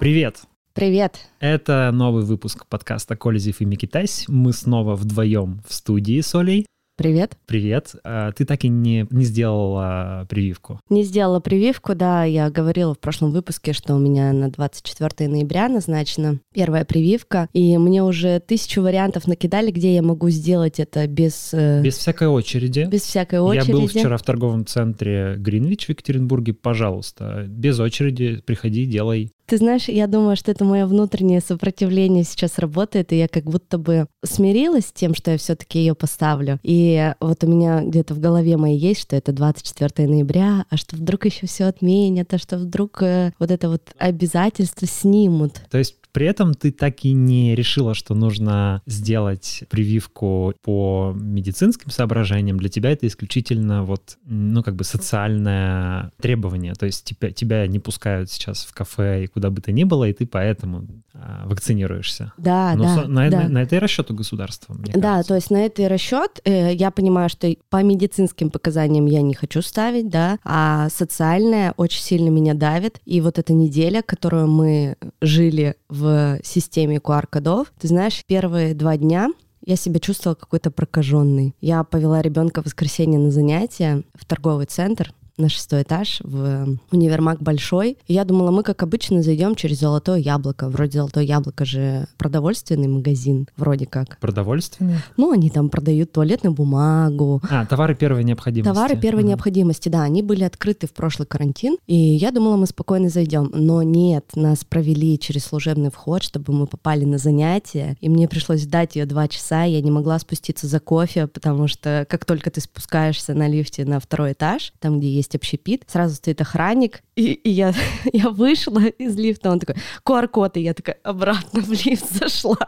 Привет! Привет! Это новый выпуск подкаста «Колезев и Микитась». Мы снова вдвоем в студии с Олей. Привет. Привет. А, ты так и не, не сделала прививку. Не сделала прививку, да. Я говорила в прошлом выпуске, что у меня на 24 ноября назначена первая прививка. И мне уже тысячу вариантов накидали, где я могу сделать это без... э, Без всякой очереди. Без всякой очереди. Я был вчера в торговом центре Гринвич в Екатеринбурге. Пожалуйста, без очереди приходи, делай. Ты знаешь, я думаю, что это мое внутреннее сопротивление сейчас работает, и я как будто бы смирилась с тем, что я все-таки ее поставлю. И вот у меня где-то в голове моей есть, что это 24 ноября, а что вдруг еще все отменят, а что вдруг э, вот это вот обязательство снимут. То есть при этом ты так и не решила, что нужно сделать прививку по медицинским соображениям. Для тебя это исключительно вот, ну, как бы социальное требование. То есть тебя, тебя не пускают сейчас в кафе и куда бы то ни было, и ты поэтому а, вакцинируешься. Да, Но да, со, на, да. На, на это и расчет у государства, мне Да, кажется. то есть на это и расчет. Э, я понимаю, что по медицинским показаниям я не хочу ставить, да, а социальное очень сильно меня давит. И вот эта неделя, которую мы жили в системе QR-кодов, ты знаешь, первые два дня я себя чувствовала какой-то прокаженный. Я повела ребенка в воскресенье на занятия в торговый центр, на шестой этаж в универмаг большой. И я думала, мы, как обычно, зайдем через Золотое Яблоко. Вроде Золотое Яблоко же продовольственный магазин, вроде как. Продовольственный? Ну, они там продают туалетную бумагу. А, товары первой необходимости. Товары первой Мгм. необходимости, да, они были открыты в прошлый карантин, и я думала, мы спокойно зайдем, но нет, нас провели через служебный вход, чтобы мы попали на занятия, и мне пришлось ждать ее два часа, я не могла спуститься за кофе, потому что как только ты спускаешься на лифте на второй этаж, там, где есть общепит, сразу стоит охранник, и, и я, я вышла из лифта, он такой, QR-код, и я такая обратно в лифт зашла.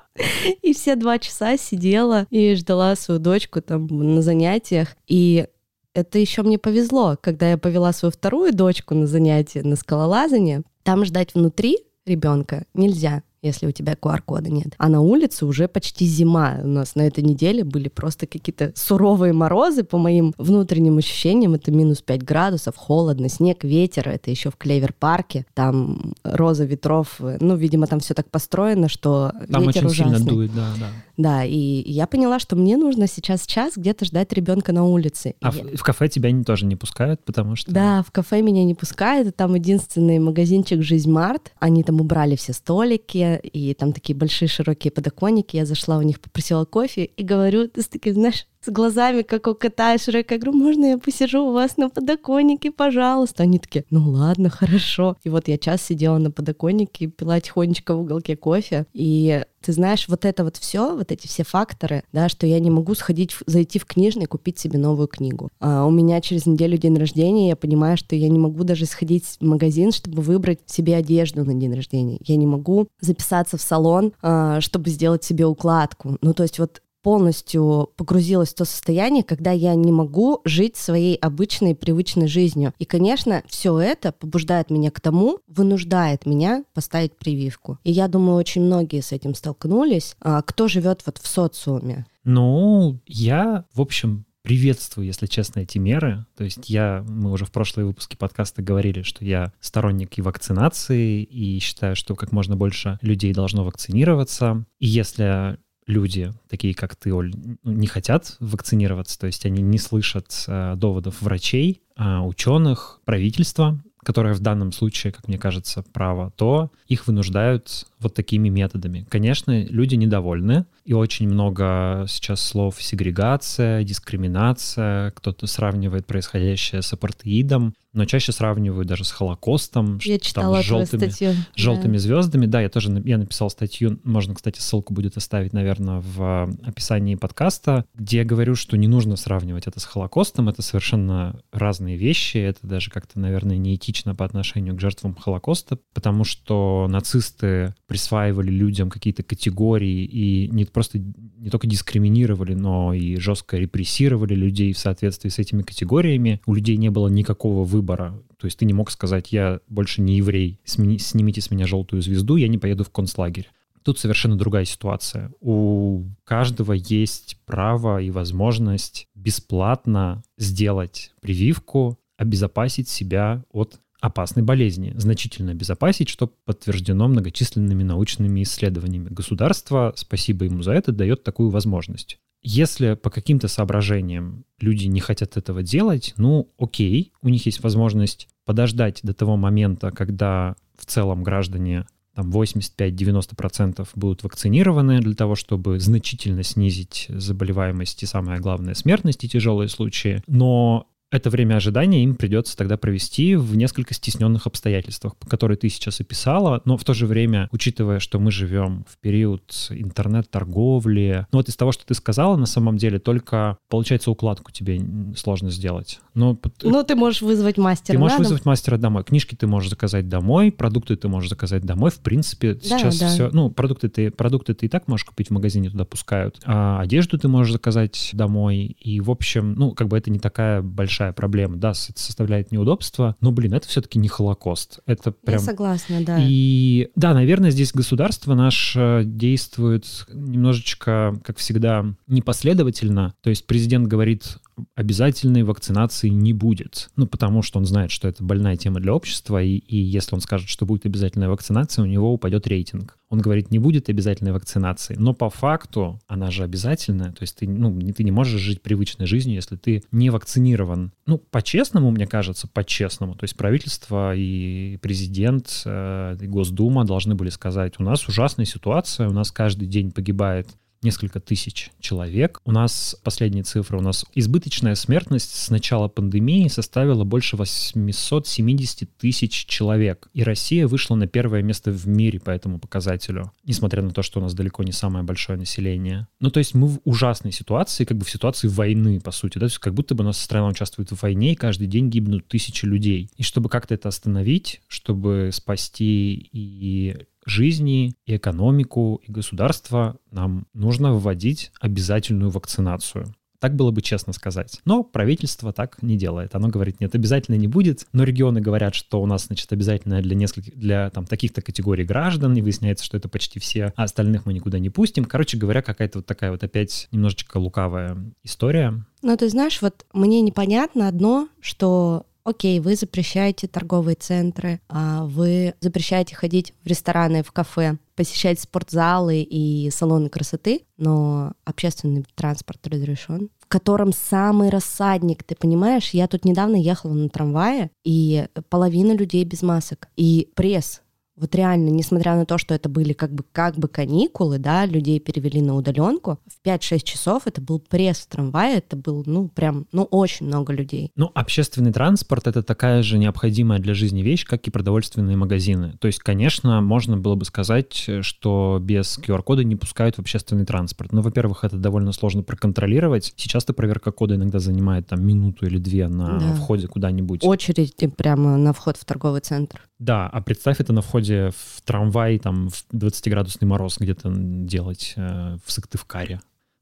И все два часа сидела и ждала свою дочку там на занятиях, и это еще мне повезло, когда я повела свою вторую дочку на занятие на скалолазание, там ждать внутри ребенка нельзя если у тебя QR-кода нет. А на улице уже почти зима. У нас на этой неделе были просто какие-то суровые морозы, по моим внутренним ощущениям. Это минус 5 градусов, холодно, снег, ветер. Это еще в Клевер-парке. Там роза ветров. Ну, видимо, там все так построено, что Там ветер очень ужасный. сильно дует, да, да. Да, и я поняла, что мне нужно сейчас час где-то ждать ребенка на улице. А я- в, кафе тебя не, тоже не пускают, потому что... Да, в кафе меня не пускают, там единственный магазинчик «Жизнь Март». Они там убрали все столики, и там такие большие широкие подоконники. Я зашла у них, попросила кофе, и говорю, ты с таким, знаешь, с глазами, как у кота Шрека. Я говорю, можно я посижу у вас на подоконнике, пожалуйста? Они такие, ну ладно, хорошо. И вот я час сидела на подоконнике, пила тихонечко в уголке кофе, и ты знаешь, вот это вот все, вот эти все факторы, да, что я не могу сходить, зайти в книжный купить себе новую книгу. А у меня через неделю день рождения, я понимаю, что я не могу даже сходить в магазин, чтобы выбрать себе одежду на день рождения. Я не могу записаться в салон, а, чтобы сделать себе укладку. Ну, то есть вот полностью погрузилась в то состояние, когда я не могу жить своей обычной, привычной жизнью. И, конечно, все это побуждает меня к тому, вынуждает меня поставить прививку. И я думаю, очень многие с этим столкнулись. А, кто живет вот в социуме? Ну, я, в общем, приветствую, если честно, эти меры. То есть я, мы уже в прошлые выпуске подкаста говорили, что я сторонник и вакцинации, и считаю, что как можно больше людей должно вакцинироваться. И если люди, такие как ты, Оль, не хотят вакцинироваться, то есть они не слышат э, доводов врачей, а, ученых, правительства, которое в данном случае, как мне кажется, право, то их вынуждают вот такими методами. Конечно, люди недовольны, и очень много сейчас слов сегрегация, дискриминация, кто-то сравнивает происходящее с апартеидом, но чаще сравнивают даже с Холокостом, Я читала там, с желтыми, статью. желтыми звездами. Да, я тоже я написал статью, можно, кстати, ссылку будет оставить, наверное, в описании подкаста, где я говорю, что не нужно сравнивать это с Холокостом, это совершенно разные вещи, это даже как-то, наверное, неэтично по отношению к жертвам Холокоста, потому что нацисты присваивали людям какие-то категории и не просто не только дискриминировали, но и жестко репрессировали людей в соответствии с этими категориями. У людей не было никакого выбора. То есть ты не мог сказать, я больше не еврей, смени- снимите с меня желтую звезду, я не поеду в концлагерь. Тут совершенно другая ситуация. У каждого есть право и возможность бесплатно сделать прививку, обезопасить себя от опасной болезни, значительно обезопасить, что подтверждено многочисленными научными исследованиями. Государство, спасибо ему за это, дает такую возможность. Если по каким-то соображениям люди не хотят этого делать, ну окей, у них есть возможность подождать до того момента, когда в целом граждане там 85-90% будут вакцинированы для того, чтобы значительно снизить заболеваемость и, самое главное, смертность и тяжелые случаи. Но это время ожидания им придется тогда провести в несколько стесненных обстоятельствах, которые ты сейчас описала, но в то же время, учитывая, что мы живем в период интернет-торговли, ну вот из того, что ты сказала, на самом деле только, получается, укладку тебе сложно сделать. Но, ну, ты можешь вызвать мастера Ты можешь на вызвать мастера домой. Книжки ты можешь заказать домой, продукты ты можешь заказать домой. В принципе, да, сейчас да. все... Ну, продукты ты, продукты ты и так можешь купить в магазине, туда пускают. А одежду ты можешь заказать домой. И, в общем, ну, как бы это не такая большая большая проблема. Да, это составляет неудобства, но, блин, это все-таки не Холокост. Это прям... Я согласна, да. И да, наверное, здесь государство наше действует немножечко, как всегда, непоследовательно. То есть президент говорит обязательной вакцинации не будет. Ну, потому что он знает, что это больная тема для общества, и, и если он скажет, что будет обязательная вакцинация, у него упадет рейтинг. Он говорит, не будет обязательной вакцинации. Но по факту она же обязательная. То есть ты, ну, ты не можешь жить привычной жизнью, если ты не вакцинирован. Ну, по-честному, мне кажется, по-честному. То есть правительство и президент, э, и Госдума должны были сказать, у нас ужасная ситуация, у нас каждый день погибает несколько тысяч человек. У нас, последние цифры, у нас избыточная смертность с начала пандемии составила больше 870 тысяч человек. И Россия вышла на первое место в мире по этому показателю, несмотря на то, что у нас далеко не самое большое население. Ну, то есть мы в ужасной ситуации, как бы в ситуации войны, по сути, да, то есть как будто бы наша страна участвует в войне, и каждый день гибнут тысячи людей. И чтобы как-то это остановить, чтобы спасти и жизни, и экономику, и государство нам нужно вводить обязательную вакцинацию. Так было бы честно сказать. Но правительство так не делает. Оно говорит, нет, обязательно не будет. Но регионы говорят, что у нас, значит, обязательно для нескольких, для там таких-то категорий граждан. И выясняется, что это почти все, а остальных мы никуда не пустим. Короче говоря, какая-то вот такая вот опять немножечко лукавая история. Ну, ты знаешь, вот мне непонятно одно, что окей, вы запрещаете торговые центры, а вы запрещаете ходить в рестораны, в кафе, посещать спортзалы и салоны красоты, но общественный транспорт разрешен, в котором самый рассадник, ты понимаешь? Я тут недавно ехала на трамвае, и половина людей без масок, и пресс вот реально, несмотря на то, что это были как бы, как бы каникулы, да, людей перевели на удаленку, в 5-6 часов это был пресс в трамвае, это был, ну, прям, ну, очень много людей. Ну, общественный транспорт — это такая же необходимая для жизни вещь, как и продовольственные магазины. То есть, конечно, можно было бы сказать, что без QR-кода не пускают в общественный транспорт. Но, во-первых, это довольно сложно проконтролировать. Сейчас-то проверка кода иногда занимает там минуту или две на да. входе куда-нибудь. Очередь прямо на вход в торговый центр. Да, а представь это на входе в трамвай, там, в 20-градусный мороз где-то делать э, в Сыктывкаре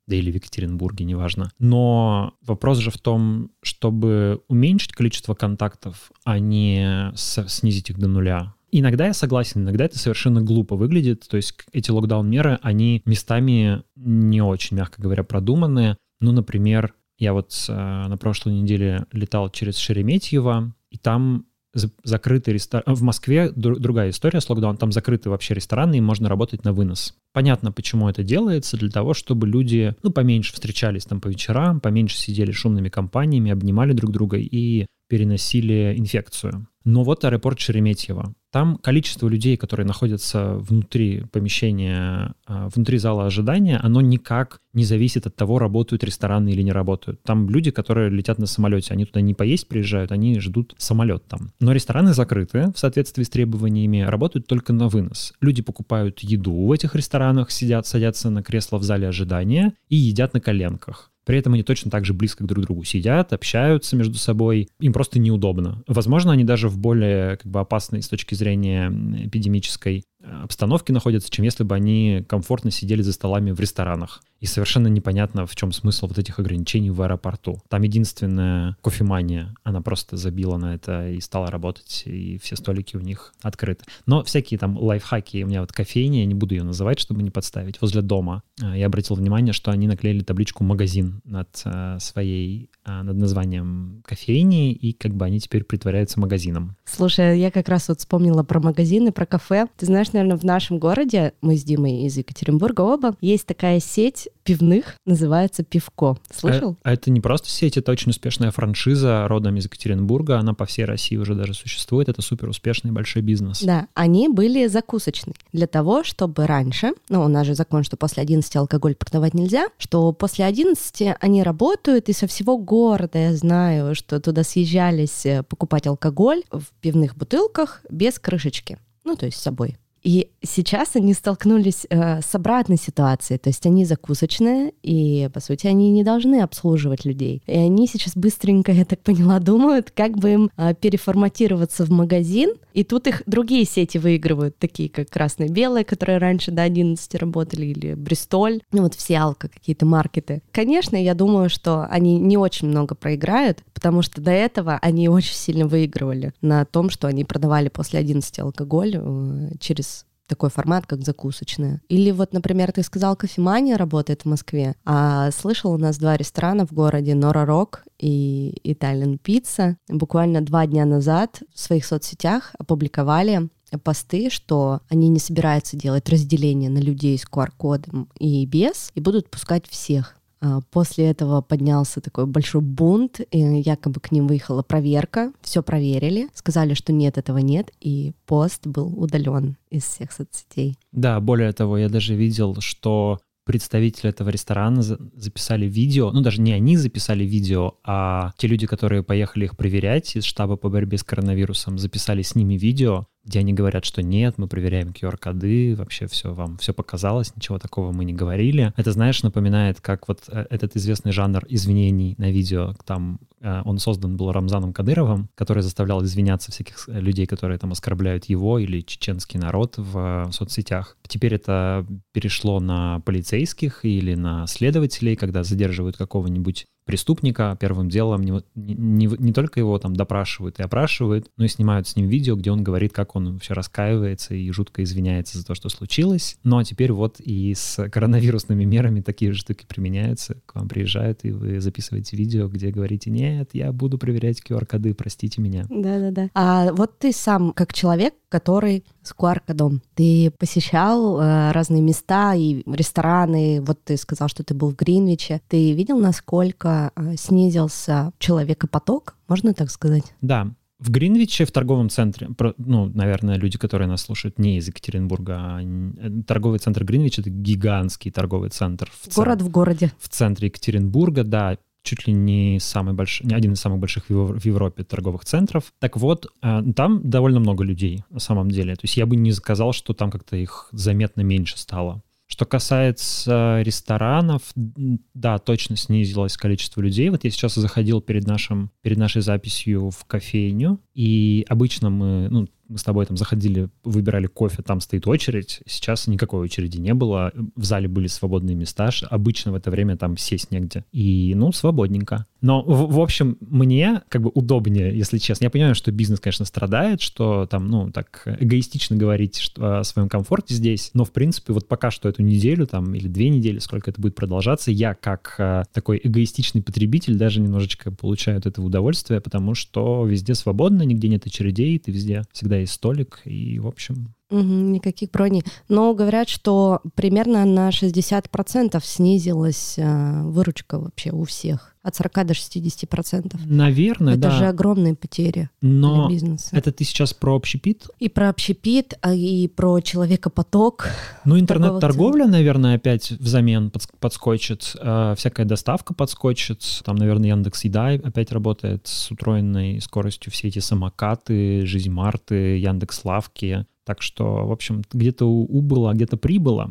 да или в Екатеринбурге, неважно. Но вопрос же в том, чтобы уменьшить количество контактов, а не снизить их до нуля. Иногда я согласен, иногда это совершенно глупо выглядит. То есть эти локдаун-меры, они местами не очень, мягко говоря, продуманные. Ну, например, я вот э, на прошлой неделе летал через Шереметьево, и там закрытый ресторан. В Москве другая история с локдауном. Там закрыты вообще рестораны, и можно работать на вынос. Понятно, почему это делается. Для того, чтобы люди, ну, поменьше встречались там по вечерам, поменьше сидели шумными компаниями, обнимали друг друга и переносили инфекцию. Но вот аэропорт Шереметьево. Там количество людей, которые находятся внутри помещения, а, внутри зала ожидания, оно никак не зависит от того, работают рестораны или не работают. Там люди, которые летят на самолете, они туда не поесть приезжают, они ждут самолет там. Но рестораны закрыты в соответствии с требованиями, работают только на вынос. Люди покупают еду в этих ресторанах, сидят, садятся на кресло в зале ожидания и едят на коленках. При этом они точно так же близко друг к другу сидят, общаются между собой. Им просто неудобно. Возможно, они даже в более как бы, опасной с точки зрения эпидемической обстановке находятся, чем если бы они комфортно сидели за столами в ресторанах. И совершенно непонятно, в чем смысл вот этих ограничений в аэропорту. Там единственная кофемания, она просто забила на это и стала работать, и все столики у них открыты. Но всякие там лайфхаки, у меня вот кофейня, я не буду ее называть, чтобы не подставить, возле дома. А, я обратил внимание, что они наклеили табличку «магазин» над а, своей, а, над названием кофейни, и как бы они теперь притворяются магазином. Слушай, я как раз вот вспомнила про магазины, про кафе. Ты знаешь, наверное, в нашем городе, мы с Димой из Екатеринбурга оба, есть такая сеть пивных, называется «Пивко». Слышал? А, а это не просто сеть, это очень успешная франшиза родом из Екатеринбурга, она по всей России уже даже существует, это супер успешный большой бизнес. Да, они были закусочной для того, чтобы раньше, ну, у нас же закон, что после 11 алкоголь продавать нельзя, что после 11 они работают, и со всего города я знаю, что туда съезжались э, покупать алкоголь в пивных бутылках без крышечки, ну, то есть с собой. И сейчас они столкнулись э, с обратной ситуацией, то есть они закусочные, и, по сути, они не должны обслуживать людей. И они сейчас быстренько, я так поняла, думают, как бы им э, переформатироваться в магазин, и тут их другие сети выигрывают, такие как Красное-Белое, которые раньше до 11 работали, или Бристоль, ну вот все алко, какие-то маркеты. Конечно, я думаю, что они не очень много проиграют, потому что до этого они очень сильно выигрывали на том, что они продавали после 11 алкоголь э, через такой формат, как закусочная. Или вот, например, ты сказал, кофемания работает в Москве, а слышал, у нас два ресторана в городе, Нора Рок и Italian Pizza. Буквально два дня назад в своих соцсетях опубликовали посты, что они не собираются делать разделение на людей с QR-кодом и без, и будут пускать всех. А, после этого поднялся такой большой бунт, и якобы к ним выехала проверка, все проверили, сказали, что нет, этого нет, и пост был удален из всех соцсетей. Да, более того, я даже видел, что представители этого ресторана записали видео, ну даже не они записали видео, а те люди, которые поехали их проверять из штаба по борьбе с коронавирусом, записали с ними видео, где они говорят, что нет, мы проверяем QR-коды, вообще все вам все показалось, ничего такого мы не говорили. Это, знаешь, напоминает, как вот э, этот известный жанр извинений на видео, там э, он создан был Рамзаном Кадыровым, который заставлял извиняться всяких э, людей, которые там оскорбляют его или чеченский народ в соцсетях. Теперь это перешло на полицейских или на следователей, когда задерживают какого-нибудь преступника первым делом не, не, не только его там допрашивают и опрашивают, но и снимают с ним видео, где он говорит, как он вообще раскаивается и жутко извиняется за то, что случилось. Ну а теперь вот и с коронавирусными мерами такие же штуки применяются. К вам приезжают, и вы записываете видео, где говорите, нет, я буду проверять QR-коды, простите меня. Да-да-да. А вот ты сам, как человек, который с QR-кодом, ты посещал э, разные места и рестораны, вот ты сказал, что ты был в Гринвиче, ты видел, насколько Э, снизился человекопоток, можно так сказать? Да, в Гринвиче, в торговом центре, ну, наверное, люди, которые нас слушают не из Екатеринбурга, а э, торговый центр Гринвич — это гигантский торговый центр. В Город в городе. В центре Екатеринбурга, да, чуть ли не самый большой, не один из самых больших в Европе торговых центров. Так вот, э, там довольно много людей на самом деле. То есть я бы не сказал, что там как-то их заметно меньше стало. Что касается ресторанов, да, точно снизилось количество людей. Вот я сейчас заходил перед, нашим, перед нашей записью в кофейню, и обычно мы, ну, мы с тобой там заходили, выбирали кофе, там стоит очередь. Сейчас никакой очереди не было. В зале были свободные места. Обычно в это время там сесть негде. И, ну, свободненько. Но, в, в общем, мне как бы удобнее, если честно. Я понимаю, что бизнес, конечно, страдает, что там, ну, так эгоистично говорить что, о своем комфорте здесь. Но, в принципе, вот пока что эту неделю там или две недели, сколько это будет продолжаться, я как э, такой эгоистичный потребитель даже немножечко получаю от этого удовольствие, потому что везде свободно, нигде нет очередей, ты везде всегда есть столик, и, в общем... Угу, никаких броней. Но говорят, что примерно на 60% снизилась э, выручка вообще у всех. От 40 до 60 процентов. Наверное, Это да. же огромные потери Но для бизнеса. это ты сейчас про общепит? И про общепит, а и про человекопоток. Ну, интернет-торговля, наверное, опять взамен подскочит. Э, всякая доставка подскочит. Там, наверное, Яндекс Еда опять работает с утроенной скоростью. Все эти самокаты, Жизнь Марты, Яндекс Лавки. Так что, в общем, где-то убыло, где-то прибыло.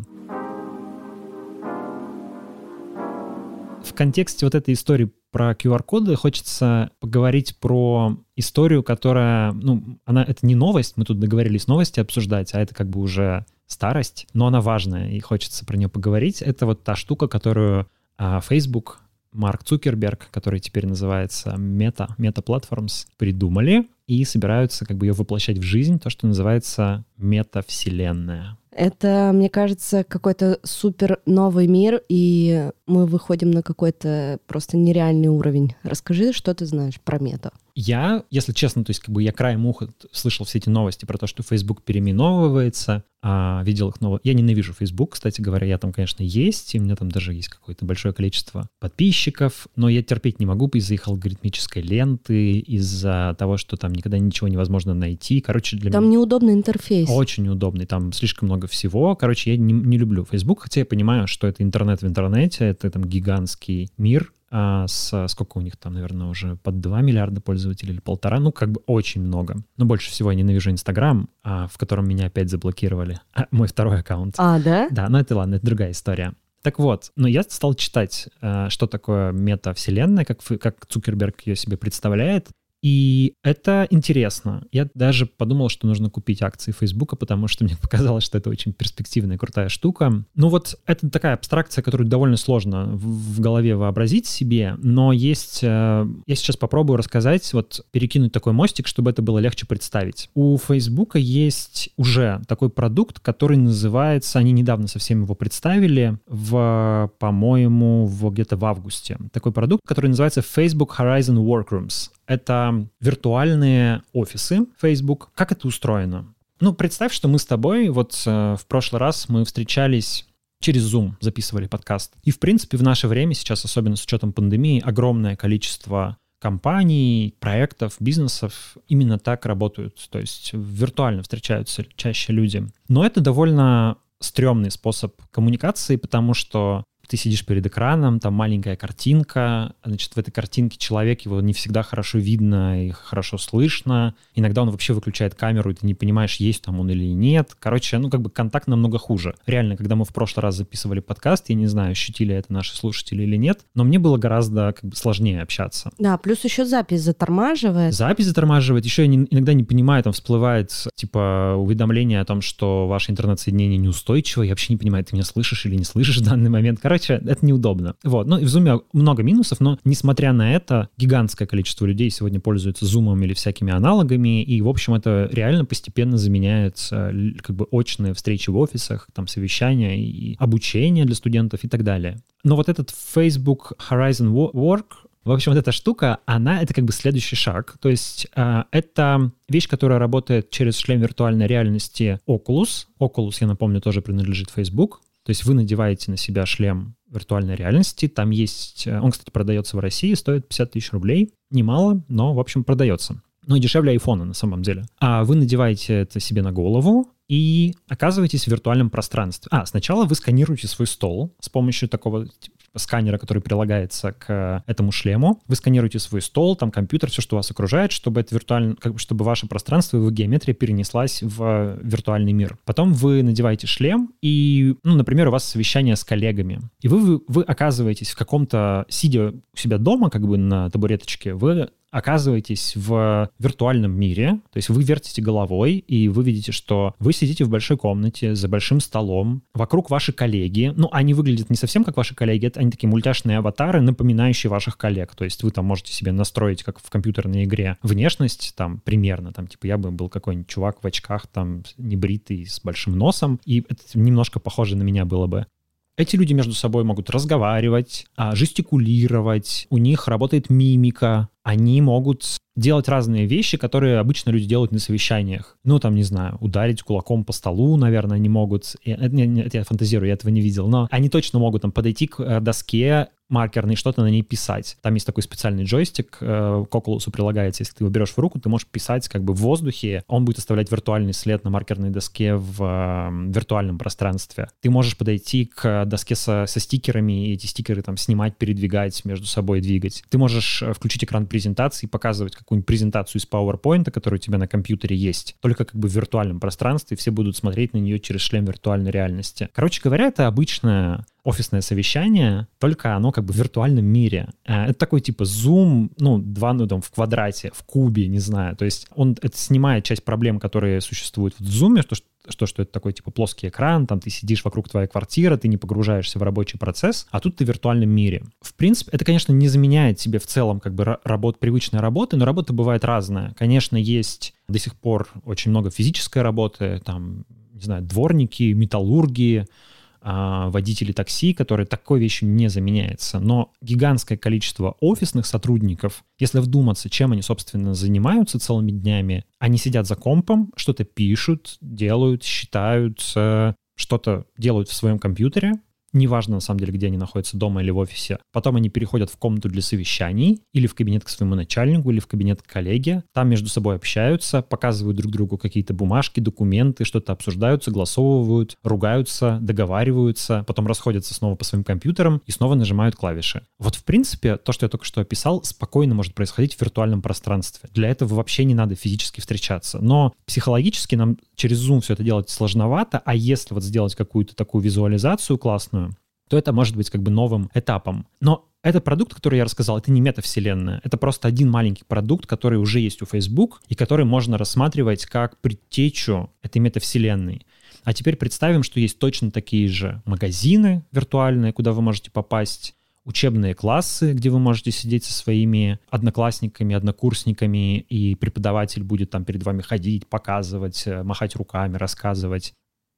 в контексте вот этой истории про QR-коды хочется поговорить про историю, которая, ну, она, это не новость, мы тут договорились новости обсуждать, а это как бы уже старость, но она важная, и хочется про нее поговорить. Это вот та штука, которую а, Facebook, Марк Цукерберг, который теперь называется Meta, Meta Platforms, придумали и собираются как бы ее воплощать в жизнь, то, что называется метавселенная. Это, мне кажется, какой-то супер новый мир, и мы выходим на какой-то просто нереальный уровень. Расскажи, что ты знаешь про мета. Я, если честно, то есть как бы я краем уха слышал все эти новости про то, что Facebook переименовывается, а, видел их нового. Я ненавижу Facebook, кстати говоря, я там, конечно, есть, и у меня там даже есть какое-то большое количество подписчиков, но я терпеть не могу из-за их алгоритмической ленты, из-за того, что там никогда ничего невозможно найти. Короче, для там меня... неудобный интерфейс. Очень неудобный, там слишком много всего. Короче, я не, не люблю Facebook, хотя я понимаю, что это интернет в интернете, это там гигантский мир, а с сколько у них там, наверное, уже под 2 миллиарда пользователей или полтора, ну, как бы очень много. Но больше всего я ненавижу Инстаграм, а, в котором меня опять заблокировали. А, мой второй аккаунт. А, да? Да, но это ладно, это другая история. Так вот, но я стал читать, э, что такое метавселенная, как, как Цукерберг ее себе представляет, и это интересно. Я даже подумал, что нужно купить акции Фейсбука, потому что мне показалось, что это очень перспективная, крутая штука. Ну вот это такая абстракция, которую довольно сложно в, голове вообразить себе, но есть... Э, я сейчас попробую рассказать, вот перекинуть такой мостик, чтобы это было легче представить. У Фейсбука есть уже такой продукт, который называется... Они недавно совсем его представили в, по-моему, в, где-то в августе. Такой продукт, который называется Facebook Horizon Workrooms. Это виртуальные офисы Facebook. Как это устроено? Ну, представь, что мы с тобой вот э, в прошлый раз мы встречались через Zoom записывали подкаст. И, в принципе, в наше время сейчас, особенно с учетом пандемии, огромное количество компаний, проектов, бизнесов именно так работают. То есть виртуально встречаются чаще люди. Но это довольно стрёмный способ коммуникации, потому что ты сидишь перед экраном, там маленькая картинка, значит, в этой картинке человек, его не всегда хорошо видно и хорошо слышно. Иногда он вообще выключает камеру, и ты не понимаешь, есть там он или нет. Короче, ну, как бы контакт намного хуже. Реально, когда мы в прошлый раз записывали подкаст, я не знаю, ощутили это наши слушатели или нет, но мне было гораздо как бы сложнее общаться. Да, плюс еще запись затормаживает. Запись затормаживает. Еще я не, иногда не понимаю, там всплывает, типа, уведомление о том, что ваше интернет-соединение неустойчиво. Я вообще не понимаю, ты меня слышишь или не слышишь в данный момент. Короче, Короче, это неудобно. Вот. Ну, и в Zoom много минусов, но несмотря на это, гигантское количество людей сегодня пользуются Zoom или всякими аналогами, и, в общем, это реально постепенно заменяет как бы очные встречи в офисах, там, совещания и обучение для студентов и так далее. Но вот этот Facebook Horizon Work, в общем, вот эта штука, она это как бы следующий шаг. То есть э, это вещь, которая работает через шлем виртуальной реальности Oculus. Oculus, я напомню, тоже принадлежит Facebook. То есть вы надеваете на себя шлем виртуальной реальности. Там есть... Э, он, кстати, продается в России, стоит 50 тысяч рублей. Немало, но, в общем, продается. Ну и дешевле айфона на самом деле. А вы надеваете это себе на голову, и оказываетесь в виртуальном пространстве. А, сначала вы сканируете свой стол с помощью такого сканера, который прилагается к этому шлему. Вы сканируете свой стол, там компьютер, все, что вас окружает, чтобы это виртуально, как бы, чтобы ваше пространство, его геометрия перенеслась в виртуальный мир. Потом вы надеваете шлем, и, ну, например, у вас совещание с коллегами, и вы, вы, вы оказываетесь в каком-то, сидя у себя дома, как бы на табуреточке, вы оказываетесь в виртуальном мире, то есть вы вертите головой, и вы видите, что вы сидите в большой комнате за большим столом, вокруг ваши коллеги, ну, они выглядят не совсем как ваши коллеги, это они такие мультяшные аватары, напоминающие ваших коллег, то есть вы там можете себе настроить, как в компьютерной игре, внешность там примерно, там, типа, я бы был какой-нибудь чувак в очках, там, небритый, с большим носом, и это немножко похоже на меня было бы. Эти люди между собой могут разговаривать, а, жестикулировать, у них работает мимика, они могут делать разные вещи, которые обычно люди делают на совещаниях. Ну, там, не знаю, ударить кулаком по столу, наверное, они могут. Это, это я фантазирую, я этого не видел. Но они точно могут там подойти к э, доске маркерный, что-то на ней писать. Там есть такой специальный джойстик, э, к Oculus прилагается, если ты его берешь в руку, ты можешь писать как бы в воздухе, он будет оставлять виртуальный след на маркерной доске в э, виртуальном пространстве. Ты можешь подойти к доске со, со стикерами, и эти стикеры там снимать, передвигать, между собой двигать. Ты можешь включить экран презентации, показывать какую-нибудь презентацию из PowerPoint, которая у тебя на компьютере есть, только как бы в виртуальном пространстве, все будут смотреть на нее через шлем виртуальной реальности. Короче говоря, это обычная офисное совещание, только оно как бы в виртуальном мире. Э, это такой типа Zoom, ну, два, ну, там, в квадрате, в кубе, не знаю. То есть он это снимает часть проблем, которые существуют в Zoom, что, что, что это такой типа плоский экран, там ты сидишь вокруг твоей квартиры, ты не погружаешься в рабочий процесс, а тут ты в виртуальном мире. В принципе, это, конечно, не заменяет себе в целом как бы работ, привычной работы, но работа бывает разная. Конечно, есть до сих пор очень много физической работы, там, не знаю, дворники, металлурги, а, водители такси, которые такой вещью не заменяется. Но гигантское количество офисных сотрудников, если вдуматься, чем они, собственно, занимаются целыми днями, они сидят за компом, что-то пишут, делают, считают, что-то делают в своем компьютере, неважно на самом деле, где они находятся, дома или в офисе. Потом они переходят в комнату для совещаний или в кабинет к своему начальнику, или в кабинет к коллеге. Там между собой общаются, показывают друг другу какие-то бумажки, документы, что-то обсуждают, согласовывают, ругаются, договариваются, потом расходятся снова по своим компьютерам и снова нажимают клавиши. Вот в принципе то, что я только что описал, спокойно может происходить в виртуальном пространстве. Для этого вообще не надо физически встречаться. Но психологически нам через Zoom все это делать сложновато, а если вот сделать какую-то такую визуализацию классную, то это может быть как бы новым этапом. Но этот продукт, который я рассказал, это не метавселенная. Это просто один маленький продукт, который уже есть у Facebook и который можно рассматривать как предтечу этой метавселенной. А теперь представим, что есть точно такие же магазины виртуальные, куда вы можете попасть, учебные классы, где вы можете сидеть со своими одноклассниками, однокурсниками, и преподаватель будет там перед вами ходить, показывать, э, махать руками, рассказывать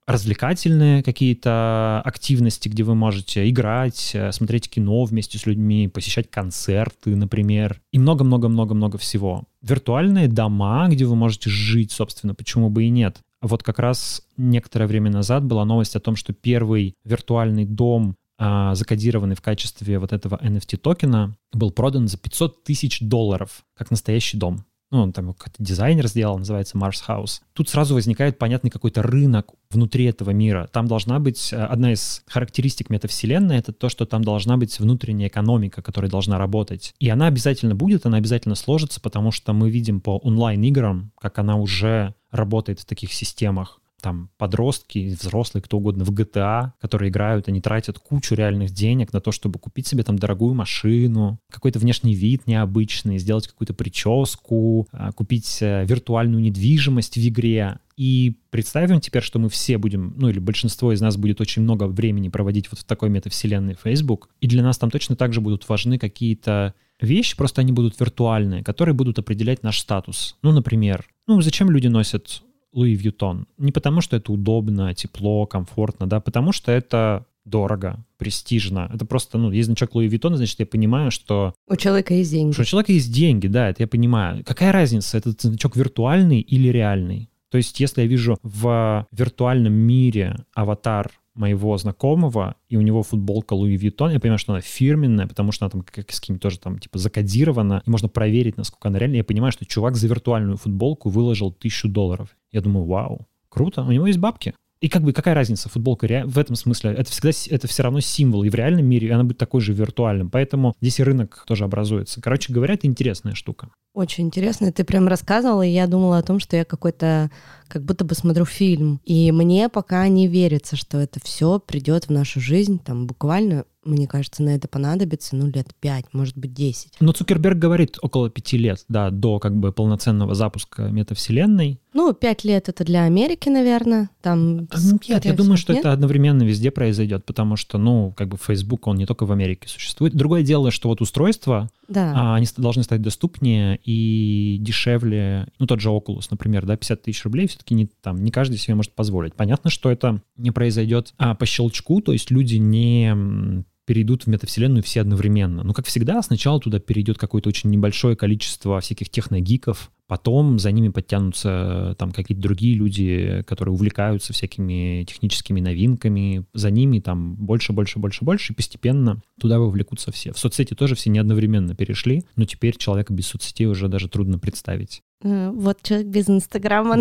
развлекательные какие-то активности, где вы можете играть, э, смотреть кино вместе с людьми, посещать концерты, например, и много-много-много-много всего. Виртуальные дома, где вы можете жить, собственно, почему бы и нет. Вот как раз некоторое время назад была новость о том, что первый виртуальный дом а, закодированный в качестве вот этого NFT токена, был продан за 500 тысяч долларов, как настоящий дом ну, он там какой-то дизайнер сделал, называется Mars House. Тут сразу возникает понятный какой-то рынок внутри этого мира. Там должна быть э, одна из характеристик метавселенной, это то, что там должна быть внутренняя экономика, которая должна работать. И она обязательно будет, она обязательно сложится, потому что мы видим по онлайн-играм, как она уже работает в таких системах там подростки, взрослые, кто угодно в GTA, которые играют, они тратят кучу реальных денег на то, чтобы купить себе там дорогую машину, какой-то внешний вид необычный, сделать какую-то прическу, а, купить э, виртуальную недвижимость в игре. И представим теперь, что мы все будем, ну или большинство из нас будет очень много времени проводить вот в такой метавселенной Facebook, и для нас там точно так же будут важны какие-то вещи, просто они будут виртуальные, которые будут определять наш статус. Ну, например, ну зачем люди носят Луи Вьютон. Не потому, что это удобно, тепло, комфортно, да, потому что это дорого, престижно. Это просто, ну, есть значок Луи Виттона, значит, я понимаю, что... У человека есть деньги. Что у человека есть деньги, да, это я понимаю. Какая разница, этот значок виртуальный или реальный? То есть, если я вижу в виртуальном мире аватар моего знакомого, и у него футболка Луи Vuitton, я понимаю, что она фирменная, потому что она там как с каким-то тоже там типа закодирована, и можно проверить, насколько она реальная. Я понимаю, что чувак за виртуальную футболку выложил тысячу долларов. Я думаю, вау, круто, у него есть бабки. И как бы какая разница, футболка в этом смысле, это всегда, это все равно символ, и в реальном мире и она будет такой же виртуальным, поэтому здесь и рынок тоже образуется. Короче говоря, это интересная штука. Очень интересно, ты прям рассказывала, и я думала о том, что я какой-то, как будто бы смотрю фильм, и мне пока не верится, что это все придет в нашу жизнь, там буквально мне кажется, на это понадобится, ну, лет 5, может быть, 10. Но Цукерберг говорит около 5 лет, да, до как бы полноценного запуска метавселенной. Ну, 5 лет это для Америки, наверное, там... А, ну, нет, я думаю, что нет? это одновременно везде произойдет, потому что, ну, как бы Facebook, он не только в Америке существует. Другое дело, что вот устройства, да. а, они должны стать доступнее и дешевле. Ну, тот же Oculus, например, да, 50 тысяч рублей все-таки не, там, не каждый себе может позволить. Понятно, что это не произойдет а, по щелчку, то есть люди не перейдут в метавселенную все одновременно. Но, как всегда, сначала туда перейдет какое-то очень небольшое количество всяких техногиков, потом за ними подтянутся там какие-то другие люди, которые увлекаются всякими техническими новинками, за ними там больше, больше, больше, больше, и постепенно туда вовлекутся все. В соцсети тоже все не одновременно перешли, но теперь человека без соцсетей уже даже трудно представить. Э, вот человек без Инстаграма.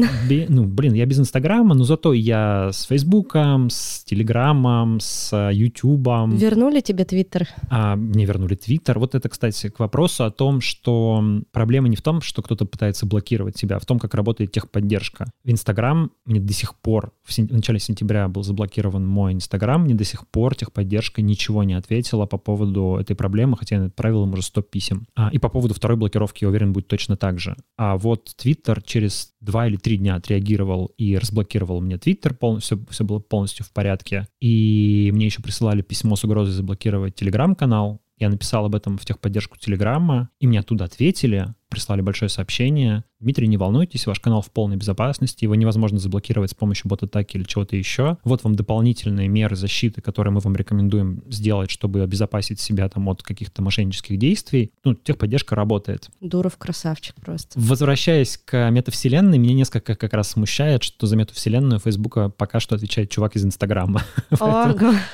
Ну, блин, я без Инстаграма, но зато я с Фейсбуком, с Телеграмом, с Ютубом. Вернули тебе Твиттер? А, мне вернули Твиттер. Вот это, кстати, к вопросу о том, что проблема не в том, что кто-то пытается блокировать тебя, в том, как работает техподдержка. В Инстаграм мне до сих пор, в, сен... в начале сентября был заблокирован мой Инстаграм, мне до сих пор техподдержка ничего не ответила по поводу этой проблемы, хотя я отправил им уже 100 писем. А, и по поводу второй блокировки, я уверен, будет точно так же. А вот Twitter через два или три дня отреагировал и разблокировал мне Twitter, полностью, все, все было полностью в порядке. И мне еще присылали письмо с угрозой заблокировать телеграм-канал. Я написал об этом в техподдержку Телеграма, и мне оттуда ответили, прислали большое сообщение. Дмитрий, не волнуйтесь, ваш канал в полной безопасности, его невозможно заблокировать с помощью бот-атаки или чего-то еще. Вот вам дополнительные меры защиты, которые мы вам рекомендуем сделать, чтобы обезопасить себя там от каких-то мошеннических действий. Ну, техподдержка работает. Дуров красавчик просто. Возвращаясь к метавселенной, меня несколько как раз смущает, что за метавселенную Фейсбука пока что отвечает чувак из Инстаграма.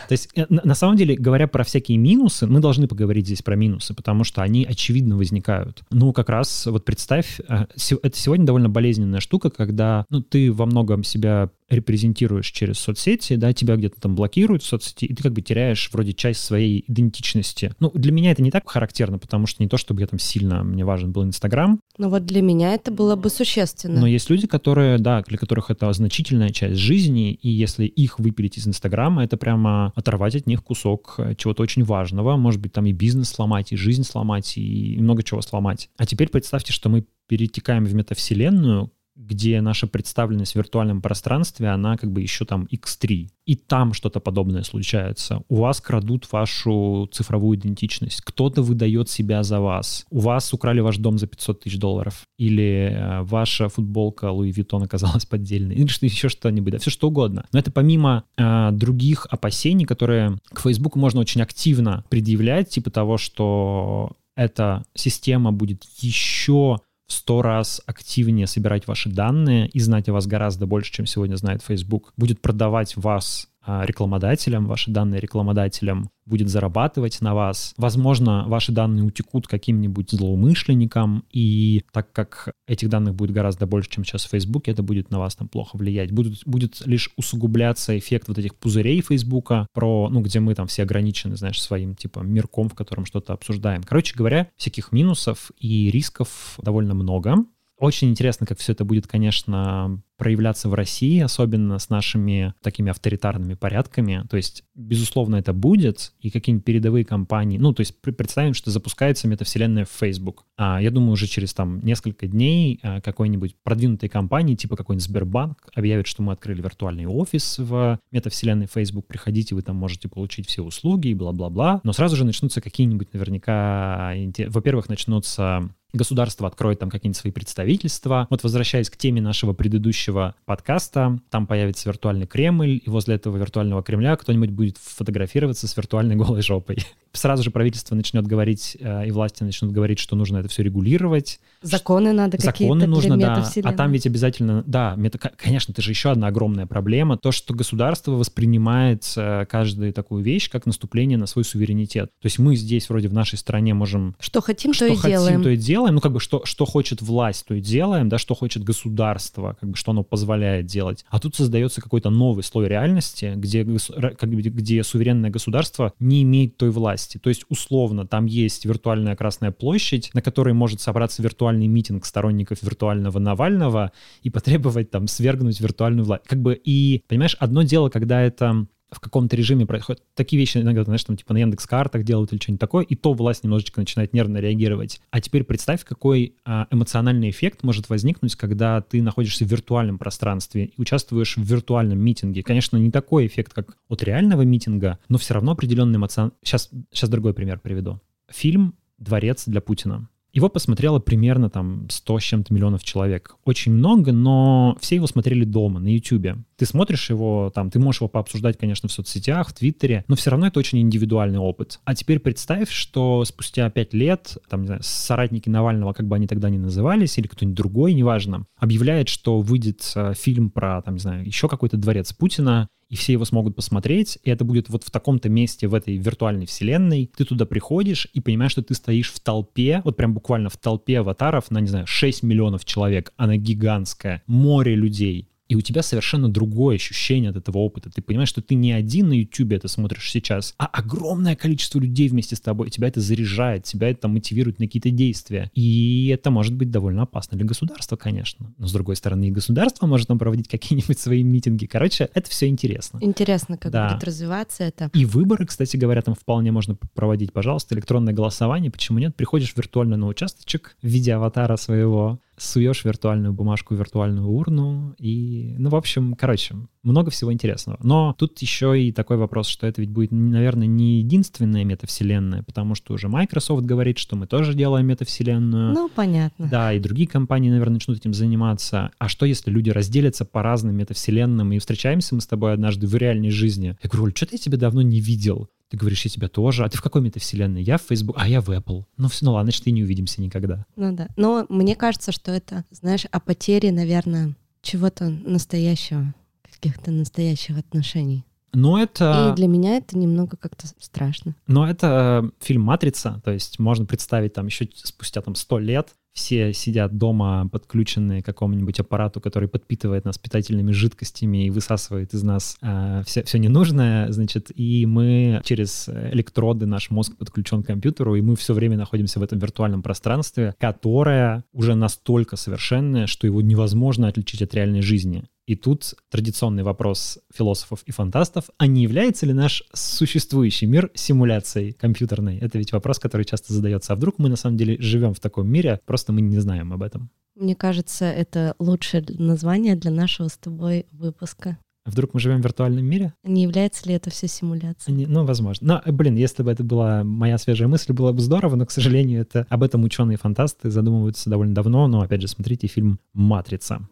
То есть, э, на самом деле, говоря про всякие минусы, мы должны поговорить здесь про минусы, потому что они очевидно возникают. Ну, как раз вот представь, э, это сегодня довольно болезненная штука, когда ну, ты во многом себя репрезентируешь через соцсети, да, тебя где-то там блокируют в соцсети, и ты как бы теряешь вроде часть своей идентичности. Ну, для меня это не так характерно, потому что не то, чтобы я там сильно, мне важен был Инстаграм. Ну вот для меня это было бы существенно. Но есть люди, которые, да, для которых это значительная часть жизни, и если их выпилить из Инстаграма, это прямо оторвать от них кусок э, чего-то очень важного, может быть, там и бизнес сломать, и жизнь сломать, и много чего сломать. А теперь представьте, что мы перетекаем в метавселенную, где наша представленность в виртуальном пространстве, она как бы еще там x3. И там что-то подобное случается. У вас крадут вашу цифровую идентичность. Кто-то выдает себя за вас. У вас украли ваш дом за 500 тысяч долларов. Или э, ваша футболка Луи Виттон оказалась поддельной. Или что, еще что-нибудь. Да, все что угодно. Но это помимо э, других опасений, которые к Facebook можно очень активно предъявлять, типа того, что эта система будет еще в сто раз активнее собирать ваши данные и знать о вас гораздо больше, чем сегодня знает Facebook, будет продавать вас рекламодателям, ваши данные рекламодателям, будет зарабатывать на вас. Возможно, ваши данные утекут каким-нибудь злоумышленникам, и так как этих данных будет гораздо больше, чем сейчас в Facebook, это будет на вас там плохо влиять. Будет, будет лишь усугубляться эффект вот этих пузырей Facebook, про, ну, где мы там все ограничены, знаешь, своим типа мирком, в котором что-то обсуждаем. Короче говоря, всяких минусов и рисков довольно много. Очень интересно, как все это будет, конечно, проявляться в России, особенно с нашими такими авторитарными порядками. То есть, безусловно, это будет, и какие-нибудь передовые компании, ну, то есть представим, что запускается метавселенная в Facebook. А я думаю, уже через там несколько дней а, какой-нибудь продвинутой компании, типа какой-нибудь Сбербанк, объявит, что мы открыли виртуальный офис в метавселенной Facebook, приходите, вы там можете получить все услуги и бла-бла-бла. Но сразу же начнутся какие-нибудь наверняка, во-первых, начнутся государство откроет там какие-нибудь свои представительства. Вот возвращаясь к теме нашего предыдущего подкаста, там появится виртуальный Кремль, и возле этого виртуального Кремля кто-нибудь будет фотографироваться с виртуальной голой жопой. Сразу же правительство начнет говорить, э, и власти начнут говорить, что нужно это все регулировать. Законы надо Законы нужно, да. А там ведь обязательно, да, мета, конечно, это же еще одна огромная проблема, то, что государство воспринимает э, каждую такую вещь как наступление на свой суверенитет. То есть мы здесь вроде в нашей стране можем... Что хотим, что то и хотим, делаем. то и делаем делаем, ну, как бы, что, что хочет власть, то и делаем, да, что хочет государство, как бы, что оно позволяет делать. А тут создается какой-то новый слой реальности, где, как бы, где суверенное государство не имеет той власти. То есть, условно, там есть виртуальная Красная площадь, на которой может собраться виртуальный митинг сторонников виртуального Навального и потребовать там свергнуть виртуальную власть. Как бы и, понимаешь, одно дело, когда это в каком-то режиме происходят такие вещи иногда, знаешь, там типа на Яндекс картах делают или что-нибудь такое, и то власть немножечко начинает нервно реагировать. А теперь представь, какой а, эмоциональный эффект может возникнуть, когда ты находишься в виртуальном пространстве и участвуешь в виртуальном митинге. Конечно, не такой эффект, как от реального митинга, но все равно определенный эмоцион... Сейчас, сейчас другой пример приведу. Фильм «Дворец для Путина». Его посмотрело примерно там 100 с чем-то миллионов человек. Очень много, но все его смотрели дома, на Ютубе. Ты смотришь его, там, ты можешь его пообсуждать, конечно, в соцсетях, в Твиттере, но все равно это очень индивидуальный опыт. А теперь представь, что спустя пять лет, там, не знаю, соратники Навального, как бы они тогда ни назывались, или кто-нибудь другой, неважно, объявляет, что выйдет э, фильм про, там, не знаю, еще какой-то дворец Путина, и все его смогут посмотреть, и это будет вот в таком-то месте в этой виртуальной вселенной. Ты туда приходишь и понимаешь, что ты стоишь в толпе, вот прям буквально в толпе аватаров на, не знаю, 6 миллионов человек, она гигантская, море людей и у тебя совершенно другое ощущение от этого опыта. Ты понимаешь, что ты не один на YouTube это смотришь сейчас, а огромное количество людей вместе с тобой. Тебя это заряжает, тебя это мотивирует на какие-то действия. И это может быть довольно опасно для государства, конечно. Но, с другой стороны, и государство может там проводить какие-нибудь свои митинги. Короче, это все интересно. Интересно, как да. будет развиваться это. И выборы, кстати говоря, там вполне можно проводить. Пожалуйста, электронное голосование. Почему нет? Приходишь виртуально на участочек в виде аватара своего, суешь виртуальную бумажку виртуальную урну и, ну, в общем, короче, много всего интересного. Но тут еще и такой вопрос, что это ведь будет, наверное, не единственная метавселенная, потому что уже Microsoft говорит, что мы тоже делаем метавселенную. Ну, понятно. Да, и другие компании, наверное, начнут этим заниматься. А что, если люди разделятся по разным метавселенным, и встречаемся мы с тобой однажды в реальной жизни? Я говорю, Оль, что-то я тебя давно не видел. Ты говоришь, я тебя тоже. А ты в какой метавселенной? Я в Facebook, а я в Apple. Ну, все, ну ладно, значит, и не увидимся никогда. Ну да. Но мне кажется, что это, знаешь, о потере, наверное, чего-то настоящего, каких-то настоящих отношений. Но это... И для меня это немного как-то страшно. Но это э, фильм «Матрица», то есть можно представить там еще спустя там сто лет все сидят дома, подключенные к какому-нибудь аппарату, который подпитывает нас питательными жидкостями и высасывает из нас э, все, все ненужное, значит, и мы через электроды, наш мозг подключен к компьютеру, и мы все время находимся в этом виртуальном пространстве, которое уже настолько совершенное, что его невозможно отличить от реальной жизни. И тут традиционный вопрос философов и фантастов, а не является ли наш существующий мир симуляцией компьютерной? Это ведь вопрос, который часто задается. А вдруг мы на самом деле живем в таком мире, просто мы не знаем об этом? Мне кажется, это лучшее название для нашего с тобой выпуска. А вдруг мы живем в виртуальном мире? Не является ли это все симуляцией? Не, ну, возможно. Но, блин, если бы это была моя свежая мысль, было бы здорово, но, к сожалению, это об этом ученые-фантасты задумываются довольно давно. Но, опять же, смотрите фильм «Матрица».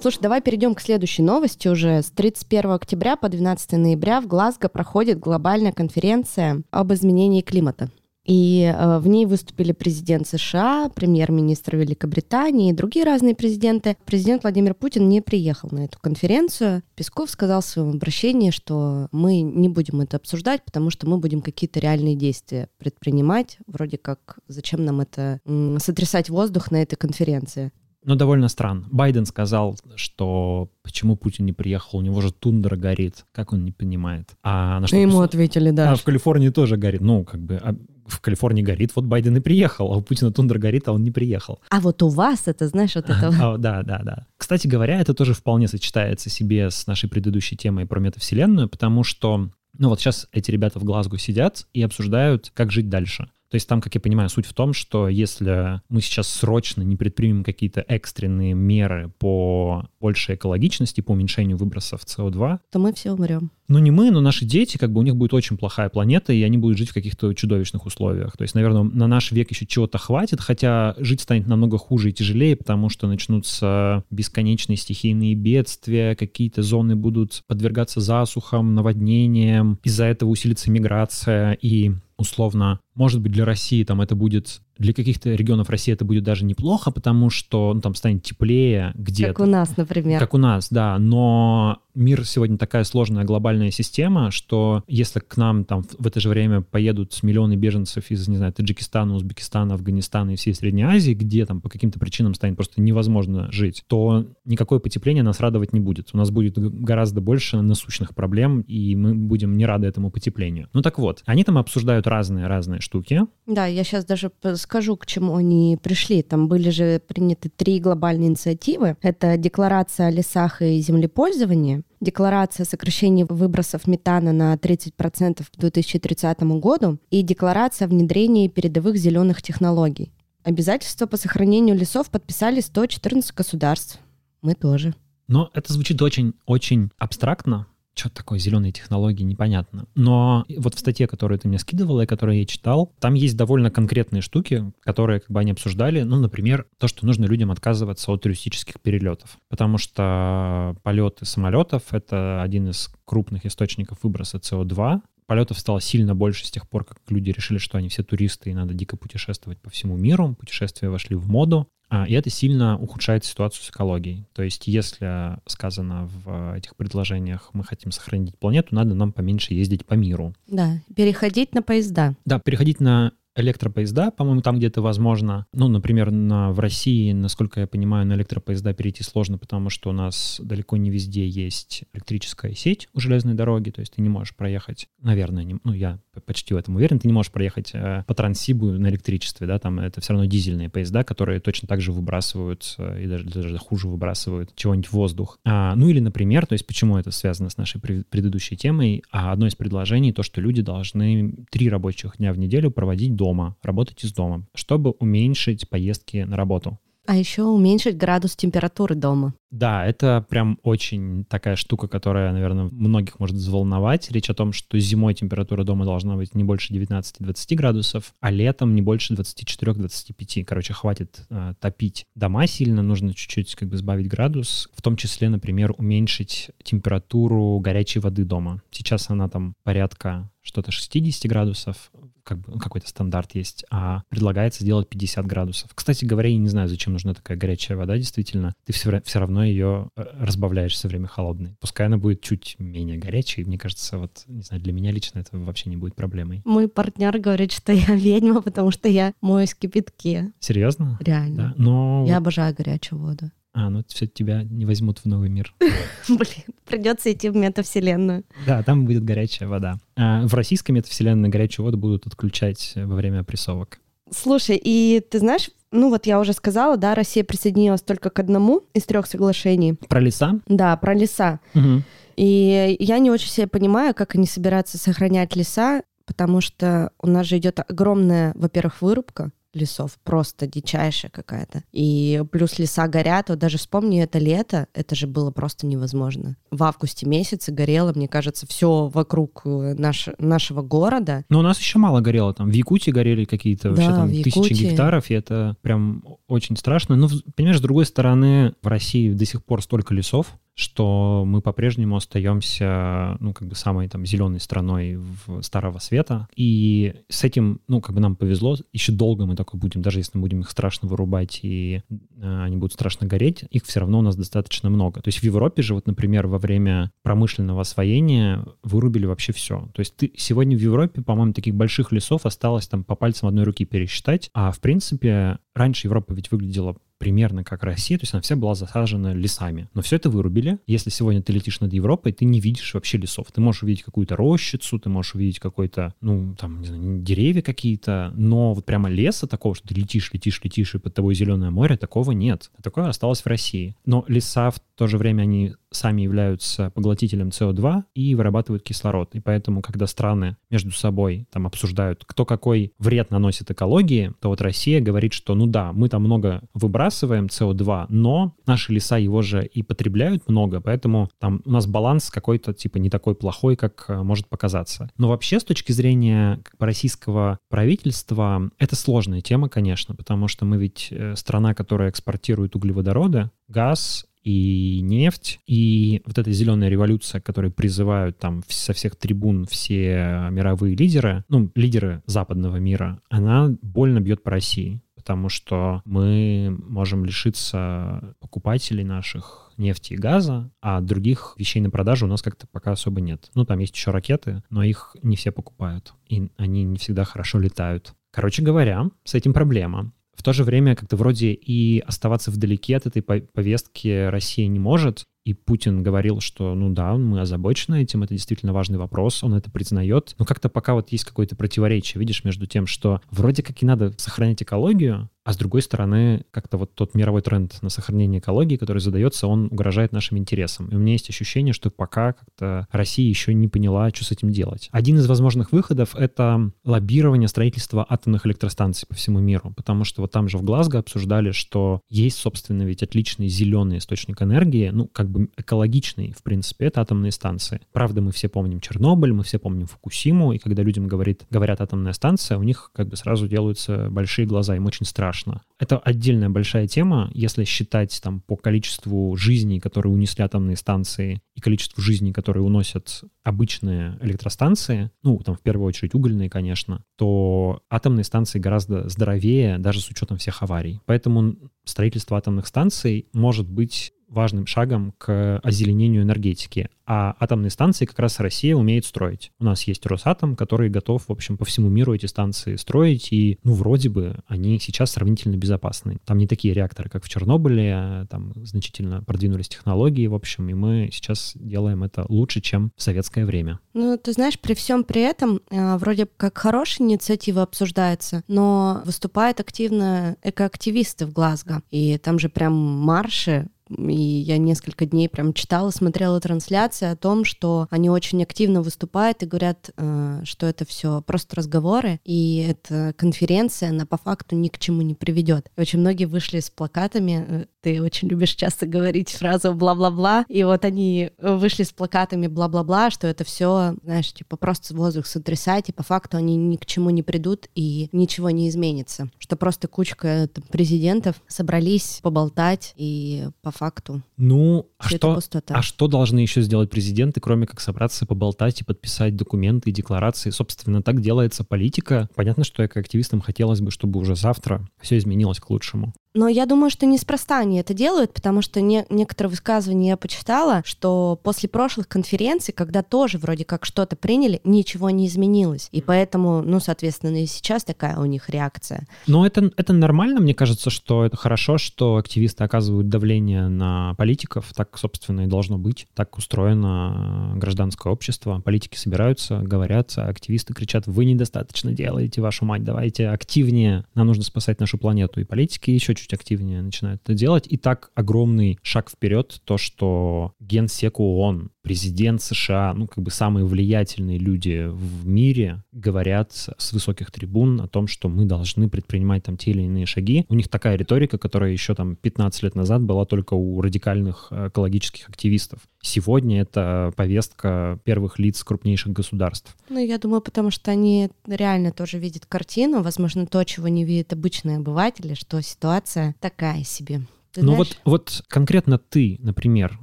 Слушай, давай перейдем к следующей новости. Уже с 31 октября по 12 ноября в Глазго проходит глобальная конференция об изменении климата. И э, в ней выступили президент США, премьер-министр Великобритании и другие разные президенты. Президент Владимир Путин не приехал на эту конференцию. Песков сказал в своем обращении, что мы не будем это обсуждать, потому что мы будем какие-то реальные действия предпринимать. Вроде как, зачем нам это сотрясать воздух на этой конференции. Ну, довольно странно. Байден сказал, что почему Путин не приехал, у него же тундра горит. Как он не понимает? А на что... Ему ответили, да. А в Калифорнии тоже горит. Ну, как бы, а в Калифорнии горит, вот Байден и приехал, а у Путина тундра горит, а он не приехал. А вот у вас это, знаешь, вот это... А, да, да, да. Кстати говоря, это тоже вполне сочетается себе с нашей предыдущей темой про метавселенную, потому что ну вот сейчас эти ребята в Глазго сидят и обсуждают, как жить дальше. То есть там, как я понимаю, суть в том, что если мы сейчас срочно не предпримем какие-то экстренные меры по большей экологичности, по уменьшению выбросов СО2, то мы все умрем. Ну не мы, но наши дети, как бы у них будет очень плохая планета, и они будут жить в каких-то чудовищных условиях. То есть, наверное, на наш век еще чего-то хватит, хотя жить станет намного хуже и тяжелее, потому что начнутся бесконечные стихийные бедствия, какие-то зоны будут подвергаться засухам, наводнениям, из-за этого усилится миграция, и условно, может быть, для России там это будет для каких-то регионов России это будет даже неплохо, потому что ну, там станет теплее где-то. Как у нас, например. Как у нас, да. Но мир сегодня такая сложная глобальная система, что если к нам там в это же время поедут миллионы беженцев из, не знаю, Таджикистана, Узбекистана, Афганистана и всей Средней Азии, где там по каким-то причинам станет просто невозможно жить, то никакое потепление нас радовать не будет. У нас будет гораздо больше насущных проблем, и мы будем не рады этому потеплению. Ну так вот, они там обсуждают разные-разные штуки. Да, я сейчас даже скажу, к чему они пришли. Там были же приняты три глобальные инициативы. Это декларация о лесах и землепользовании, декларация о сокращении выбросов метана на 30% к 2030 году и декларация о внедрении передовых зеленых технологий. Обязательства по сохранению лесов подписали 114 государств. Мы тоже. Но это звучит очень-очень абстрактно, что такое зеленые технологии, непонятно. Но вот в статье, которую ты мне скидывала и которую я читал, там есть довольно конкретные штуки, которые как бы они обсуждали. Ну, например, то, что нужно людям отказываться от туристических перелетов. Потому что полеты самолетов — это один из крупных источников выброса СО2, полетов стало сильно больше с тех пор, как люди решили, что они все туристы и надо дико путешествовать по всему миру. Путешествия вошли в моду. А, и это сильно ухудшает ситуацию с экологией. То есть, если сказано в этих предложениях, мы хотим сохранить планету, надо нам поменьше ездить по миру. Да, переходить на поезда. Да, переходить на электропоезда, по-моему, там где-то возможно. Ну, например, на, в России, насколько я понимаю, на электропоезда перейти сложно, потому что у нас далеко не везде есть электрическая сеть у железной дороги, то есть ты не можешь проехать, наверное, не, ну, я почти в этом уверен, ты не можешь проехать э, по Транссибу на электричестве, да, там это все равно дизельные поезда, которые точно так же выбрасывают э, и даже, даже хуже выбрасывают чего-нибудь в воздух. А, ну или, например, то есть почему это связано с нашей предыдущей темой, а одно из предложений то, что люди должны три рабочих дня в неделю проводить дома дома, работать из дома, чтобы уменьшить поездки на работу. А еще уменьшить градус температуры дома. Да, это прям очень такая штука, которая, наверное, многих может взволновать. Речь о том, что зимой температура дома должна быть не больше 19-20 градусов, а летом не больше 24-25. Короче, хватит э, топить дома сильно, нужно чуть-чуть как бы сбавить градус, в том числе, например, уменьшить температуру горячей воды дома. Сейчас она там порядка что-то 60 градусов, как бы ну, какой-то стандарт есть, а предлагается сделать 50 градусов. Кстати говоря, я не знаю, зачем нужна такая горячая вода, действительно. Ты все, все равно ее э, разбавляешь все время холодной. Пускай она будет чуть менее горячей, мне кажется, вот, не знаю, для меня лично это вообще не будет проблемой. Мой партнер говорит, что я ведьма, потому что я моюсь в кипятке. Серьезно? Реально. Да. Но... Я обожаю горячую воду. А, ну все тебя не возьмут в новый мир. Блин, придется идти в метавселенную. Да, там будет горячая вода. А в российской метавселенной горячую воду будут отключать во время прессовок. Слушай, и ты знаешь, ну вот я уже сказала, да, Россия присоединилась только к одному из трех соглашений. Про леса? Да, про леса. Угу. И я не очень себе понимаю, как они собираются сохранять леса, потому что у нас же идет огромная, во-первых, вырубка, лесов, просто дичайшая какая-то. И плюс леса горят, вот даже вспомни это лето, это же было просто невозможно. В августе месяце горело, мне кажется, все вокруг э, наш, нашего города. Но у нас еще мало горело, там в Якутии горели какие-то вообще там тысячи гектаров, и это прям очень страшно. Но, понимаешь, с другой стороны, в России до сих пор столько лесов, что мы по-прежнему остаемся, ну, как бы самой там зеленой страной в Старого Света. И с этим, ну, как бы нам повезло, еще долго мы такой будем, даже если мы будем их страшно вырубать и э, они будут страшно гореть, их все равно у нас достаточно много. То есть в Европе же, вот, например, во время промышленного освоения вырубили вообще все. То есть ты сегодня в Европе, по-моему, таких больших лесов осталось там по пальцам одной руки пересчитать, а в принципе раньше Европа ведь выглядела примерно как Россия, то есть она вся была засажена лесами. Но все это вырубили. Если сегодня ты летишь над Европой, ты не видишь вообще лесов. Ты можешь увидеть какую-то рощицу, ты можешь увидеть какой-то, ну, там, не знаю, деревья какие-то, но вот прямо леса такого, что ты летишь, летишь, летишь, и под тобой зеленое море, такого нет. Такое осталось в России. Но леса в то же время, они сами являются поглотителем СО2 и вырабатывают кислород. И поэтому, когда страны между собой там обсуждают, кто какой вред наносит экологии, то вот Россия говорит, что ну да, мы там много выбрасываем СО2, но наши леса его же и потребляют много, поэтому там у нас баланс какой-то типа не такой плохой, как э, может показаться. Но вообще с точки зрения российского правительства это сложная тема, конечно, потому что мы ведь э, страна, которая экспортирует углеводороды, газ, и нефть, и вот эта зеленая революция, которую призывают там со всех трибун все мировые лидеры, ну, лидеры западного мира, она больно бьет по России потому что мы можем лишиться покупателей наших нефти и газа, а других вещей на продажу у нас как-то пока особо нет. Ну, там есть еще ракеты, но их не все покупают, и они не всегда хорошо летают. Короче говоря, с этим проблема в то же время как-то вроде и оставаться вдалеке от этой повестки Россия не может. И Путин говорил, что, ну да, мы озабочены этим, это действительно важный вопрос, он это признает. Но как-то пока вот есть какое-то противоречие, видишь, между тем, что вроде как и надо сохранять экологию, а с другой стороны, как-то вот тот мировой тренд на сохранение экологии, который задается, он угрожает нашим интересам. И у меня есть ощущение, что пока как-то Россия еще не поняла, что с этим делать. Один из возможных выходов — это лоббирование строительства атомных электростанций по всему миру, потому что вот там же в Глазго обсуждали, что есть, собственно, ведь отличный зеленый источник энергии, ну, как бы экологичный, в принципе, это атомные станции. Правда, мы все помним Чернобыль, мы все помним Фукусиму, и когда людям говорит, говорят атомная станция, у них как бы сразу делаются большие глаза, им очень страшно. Это отдельная большая тема, если считать там по количеству жизней, которые унесли атомные станции, и количеству жизней, которые уносят обычные электростанции, ну, там в первую очередь угольные, конечно, то атомные станции гораздо здоровее, даже с учетом всех аварий. Поэтому строительство атомных станций может быть важным шагом к озеленению энергетики. А атомные станции как раз Россия умеет строить. У нас есть Росатом, который готов, в общем, по всему миру эти станции строить, и, ну, вроде бы они сейчас сравнительно безопасны. Там не такие реакторы, как в Чернобыле, там значительно продвинулись технологии, в общем, и мы сейчас делаем это лучше, чем в советское время. Ну, ты знаешь, при всем при этом э, вроде как хорошая инициатива обсуждается, но выступают активно экоактивисты в Глазго, и там же прям марши и я несколько дней прям читала, смотрела трансляции о том, что они очень активно выступают и говорят, э, что это все просто разговоры, и эта конференция, она по факту ни к чему не приведет. очень многие вышли с плакатами, э, ты очень любишь часто говорить фразу бла-бла-бла, и вот они вышли с плакатами бла-бла-бла, что это все, знаешь, типа просто воздух сотрясать, и по факту они ни к чему не придут, и ничего не изменится. Что просто кучка там, президентов собрались поболтать, и по факту. Ну, а что, а что должны еще сделать президенты, кроме как собраться, поболтать и подписать документы и декларации? Собственно, так делается политика. Понятно, что экоактивистам хотелось бы, чтобы уже завтра все изменилось к лучшему. Но я думаю, что неспроста они это делают, потому что не, некоторые высказывания я почитала, что после прошлых конференций, когда тоже вроде как что-то приняли, ничего не изменилось. И поэтому, ну, соответственно, и сейчас такая у них реакция. Но это, это нормально, мне кажется, что это хорошо, что активисты оказывают давление на политиков. Так, собственно, и должно быть. Так устроено гражданское общество. Политики собираются, говорят, активисты кричат, вы недостаточно делаете, вашу мать, давайте активнее, нам нужно спасать нашу планету. И политики еще чуть активнее начинают это делать. И так огромный шаг вперед то, что генсек ООН, президент США, ну, как бы самые влиятельные люди в мире говорят с высоких трибун о том, что мы должны предпринимать там те или иные шаги. У них такая риторика, которая еще там 15 лет назад была только у радикальных э, экологических активистов. Сегодня это повестка первых лиц крупнейших государств. Ну, я думаю, потому что они реально тоже видят картину, возможно, то, чего не видят обычные обыватели, что ситуация такая себе. Ты ну вот, вот конкретно ты, например,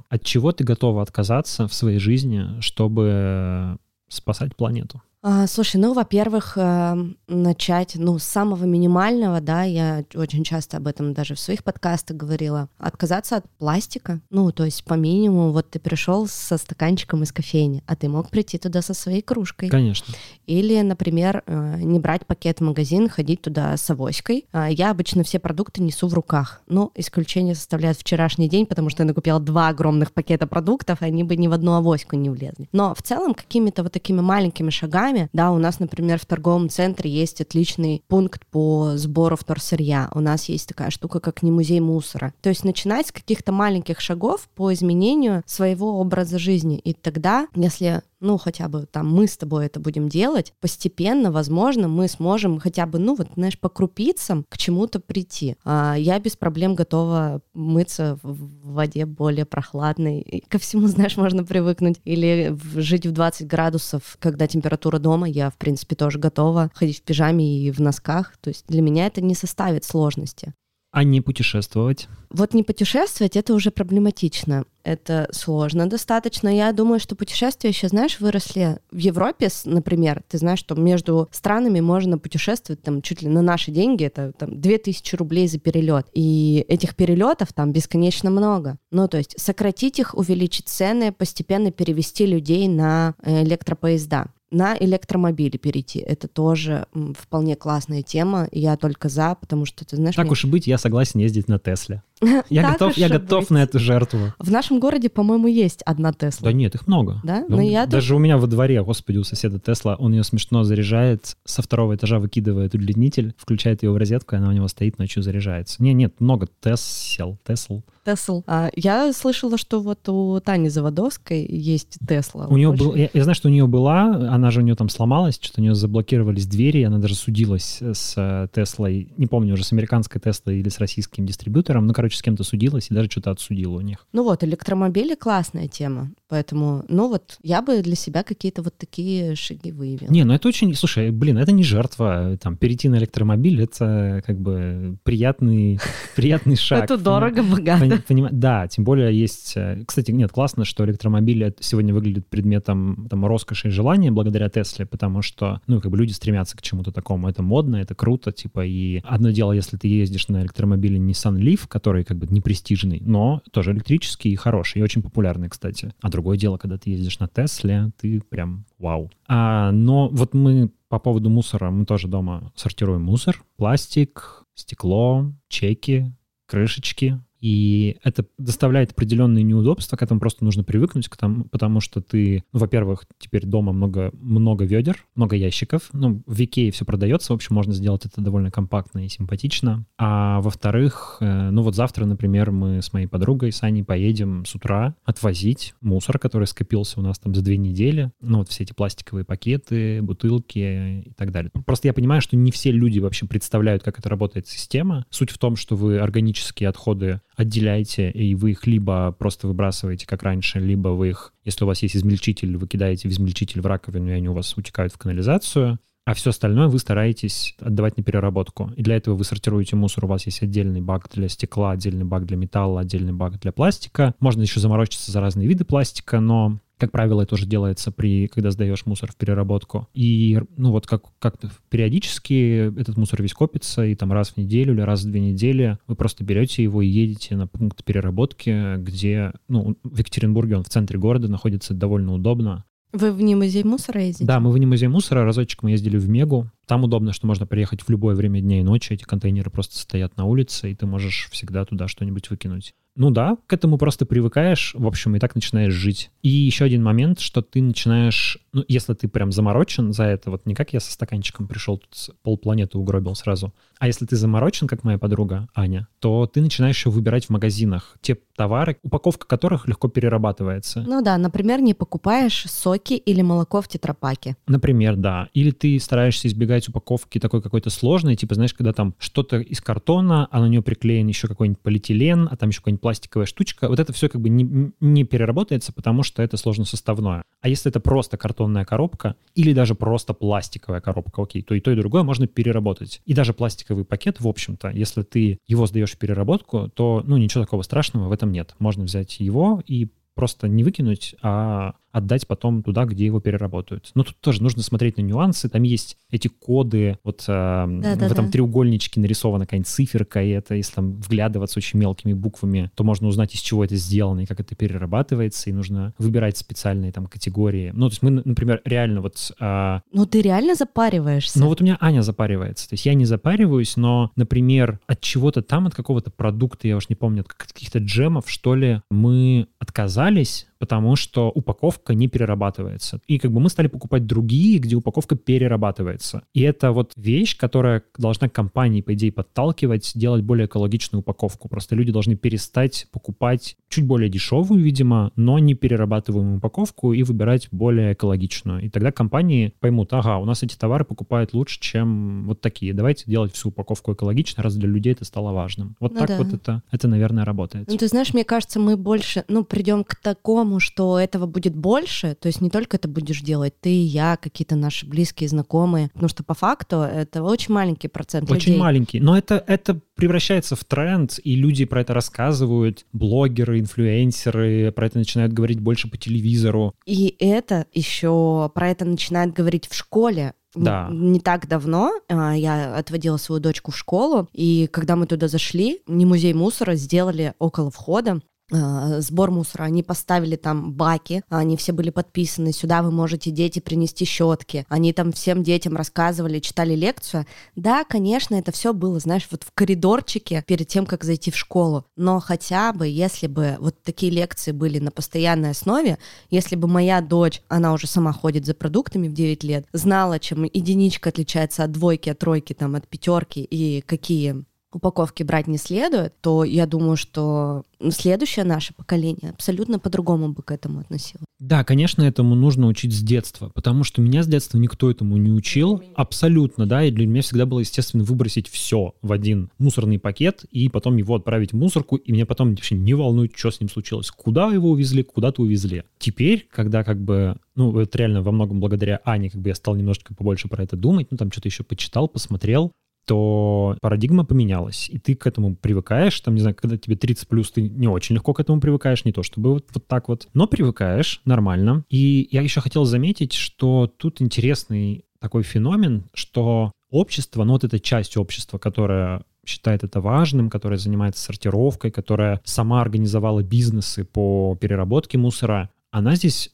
от чего ты готова отказаться в своей жизни, чтобы спасать планету? А, слушай, ну, во-первых, э, начать, ну, с самого минимального, да, я очень часто об этом даже в своих подкастах говорила, отказаться от пластика, ну, то есть по минимуму, вот ты пришел со стаканчиком из кофейни, а ты мог прийти туда со своей кружкой. Конечно. Или, например, э, не брать пакет в магазин, ходить туда с авоськой. А, я обычно все продукты несу в руках. Ну, исключение составляет вчерашний день, потому что я накупила два огромных пакета продуктов, и они бы ни в одну авоську не влезли. Но в целом какими-то вот такими маленькими шагами вещами. Да, у нас, например, в торговом центре есть отличный пункт по сбору вторсырья. У нас есть такая штука, как не музей мусора. То есть начинать с каких-то маленьких шагов по изменению своего образа жизни. И тогда, если ну, хотя бы там мы с тобой это будем делать, постепенно, возможно, мы сможем хотя бы, ну, вот, знаешь, по крупицам к чему-то прийти. А я без проблем готова мыться в воде более прохладной. И ко всему, знаешь, можно привыкнуть. Или жить в 20 градусов, когда температура дома, я, в принципе, тоже готова ходить в пижаме и в носках. То есть для меня это не составит сложности. А не путешествовать? Вот не путешествовать, это уже проблематично. Это сложно достаточно. Я думаю, что путешествия еще, знаешь, выросли в Европе, например. Ты знаешь, что между странами можно путешествовать там чуть ли на наши деньги. Это там 2000 рублей за перелет. И этих перелетов там бесконечно много. Ну, то есть сократить их, увеличить цены, постепенно перевести людей на э, электропоезда на электромобили перейти. Это тоже вполне классная тема. Я только за, потому что, ты знаешь... Так мне... уж и быть, я согласен ездить на Тесле. Я Так готов, я готов быть. на эту жертву. В нашем городе, по-моему, есть одна Тесла. Да нет, их много. Да? Ну, Ну, я даже у меня во дворе, господи, у соседа Тесла, он ее смешно заряжает, со второго этажа выкидывает удлинитель, включает ее в розетку, и она у него стоит, ночью заряжается. Не, нет, много Тесел, Тесл. Тесл. А, я слышала, что вот у Тани Заводовской есть Тесла. У нее был, я, я знаю, что у нее была, она же у нее там сломалась, что-то у нее заблокировались двери, и она даже судилась с э, Теслой, не помню уже, с американской Теслой или с российским дистрибьютором, ну, короче, с кем-то судилась и даже что-то отсудила у них. Ну вот, электромобили классная тема. Поэтому, ну вот, я бы для себя какие-то вот такие шаги выявила. Не, ну это очень, слушай, блин, это не жертва, там, перейти на электромобиль, это как бы приятный, приятный шаг. Это дорого, богато. Да, тем более есть... э, Кстати, нет, классно, что электромобили сегодня выглядят предметом там, роскоши и желания благодаря Тесле, потому что, ну, как бы люди стремятся к чему-то такому. Это модно, это круто, типа, и одно дело, если ты ездишь на электромобиле Nissan Leaf, который как бы не престижный, но тоже электрический и хороший, и очень популярный, кстати. А другое дело, когда ты ездишь на Тесле, ты прям вау. А, но вот мы по поводу мусора, мы тоже дома сортируем мусор, пластик, стекло, чеки, крышечки. И это доставляет определенные неудобства, к этому просто нужно привыкнуть, к тому, потому что ты, ну, во-первых, теперь дома много, много ведер, много ящиков. Ну, в Икее все продается, в общем, можно сделать это довольно компактно и симпатично. А во-вторых, э, ну вот завтра, например, мы с моей подругой Саней поедем с утра отвозить мусор, который скопился у нас там за две недели. Ну, вот все эти пластиковые пакеты, бутылки и так далее. Просто я понимаю, что не все люди вообще представляют, как это работает система. Суть в том, что вы органические отходы отделяете, и вы их либо просто выбрасываете, как раньше, либо вы их, если у вас есть измельчитель, вы кидаете в измельчитель в раковину, и они у вас утекают в канализацию, а все остальное вы стараетесь отдавать на переработку. И для этого вы сортируете мусор. У вас есть отдельный бак для стекла, отдельный бак для металла, отдельный бак для пластика. Можно еще заморочиться за разные виды пластика, но как правило, это уже делается при, когда сдаешь мусор в переработку. И, ну, вот как, как-то периодически этот мусор весь копится, и там раз в неделю или раз в две недели вы просто берете его и едете на пункт переработки, где, ну, в Екатеринбурге он в центре города находится довольно удобно. Вы в музей мусора ездите? Да, мы в музей мусора, разочек мы ездили в Мегу. Там удобно, что можно приехать в любое время дня и ночи. Эти контейнеры просто стоят на улице, и ты можешь всегда туда что-нибудь выкинуть. Ну да, к этому просто привыкаешь, в общем, и так начинаешь жить. И еще один момент, что ты начинаешь, ну, если ты прям заморочен за это, вот не как я со стаканчиком пришел, тут полпланеты угробил сразу, а если ты заморочен, как моя подруга Аня, то ты начинаешь еще выбирать в магазинах те товары, упаковка которых легко перерабатывается. Ну да, например, не покупаешь соки или молоко в тетрапаке. Например, да. Или ты стараешься избегать упаковки такой какой-то сложной, типа, знаешь, когда там что-то из картона, а на нее приклеен еще какой-нибудь полиэтилен, а там еще какая-нибудь пластиковая штучка. Вот это все как бы не, не переработается, потому что это сложно составное. А если это просто картонная коробка или даже просто пластиковая коробка, окей, то и то, и другое можно переработать. И даже пластиковый пакет, в общем-то, если ты его сдаешь в переработку, то, ну, ничего такого страшного в этом нет. Можно взять его и просто не выкинуть, а отдать потом туда, где его переработают. Но тут тоже нужно смотреть на нюансы. Там есть эти коды, вот э, в этом треугольничке нарисована какая-нибудь циферка, и это, если там вглядываться очень мелкими буквами, то можно узнать, из чего это сделано и как это перерабатывается, и нужно выбирать специальные там категории. Ну, то есть мы, например, реально вот... э, Ну ты реально запариваешься? ну вот у меня Аня запаривается. То есть я не запариваюсь, но, например, от чего-то там, от какого-то продукта, я уж не помню, от каких-то джемов, что ли, мы отказались, потому что упаковка не перерабатывается. И как бы мы стали покупать другие, где упаковка перерабатывается. И это вот вещь, которая должна компании, по идее, подталкивать, делать более экологичную упаковку. Просто люди должны перестать покупать чуть более дешевую, видимо, но не перерабатываемую упаковку и выбирать более экологичную. И тогда компании поймут, ага, у нас эти товары покупают лучше, чем вот такие. Давайте делать всю упаковку экологично, раз для людей это стало важным. Вот Ну так да. вот это, это, наверное, работает. Ну, ты знаешь, мне кажется, мы больше, ну, придем к такому, что этого будет больше, то есть не только это будешь делать ты, я, какие-то наши близкие, знакомые, потому что по факту это очень маленький процент Очень людей. маленький. Но это, это превращается в тренд, и люди про это рассказывают. Блогеры, инфлюенсеры про это начинают говорить больше по телевизору. И это еще про это начинают говорить в школе. Да. Не так давно а, я отводила свою дочку в школу, и когда мы туда зашли, не музей мусора сделали около входа сбор мусора, они поставили там баки, они все были подписаны, сюда вы можете дети принести щетки, они там всем детям рассказывали, читали лекцию. Да, конечно, это все было, знаешь, вот в коридорчике перед тем, как зайти в школу, но хотя бы, если бы вот такие лекции были на постоянной основе, если бы моя дочь, она уже сама ходит за продуктами в 9 лет, знала, чем единичка отличается от двойки, от тройки, там, от пятерки и какие упаковки брать не следует, то я думаю, что следующее наше поколение абсолютно по-другому бы к этому относилось. Да, конечно, этому нужно учить с детства, потому что меня с детства никто этому не учил, абсолютно, да, и для меня всегда было естественно выбросить все в один мусорный пакет и потом его отправить в мусорку, и меня потом вообще не волнует, что с ним случилось, куда его увезли, куда-то увезли. Теперь, когда как бы, ну, это реально во многом благодаря Ане, как бы я стал немножко побольше про это думать, ну, там что-то еще почитал, посмотрел, то парадигма поменялась, и ты к этому привыкаешь, там, не знаю, когда тебе 30 плюс, ты не очень легко к этому привыкаешь, не то чтобы вот, вот так вот, но привыкаешь нормально. И я еще хотел заметить, что тут интересный такой феномен, что общество, ну вот эта часть общества, которая считает это важным, которая занимается сортировкой, которая сама организовала бизнесы по переработке мусора, она здесь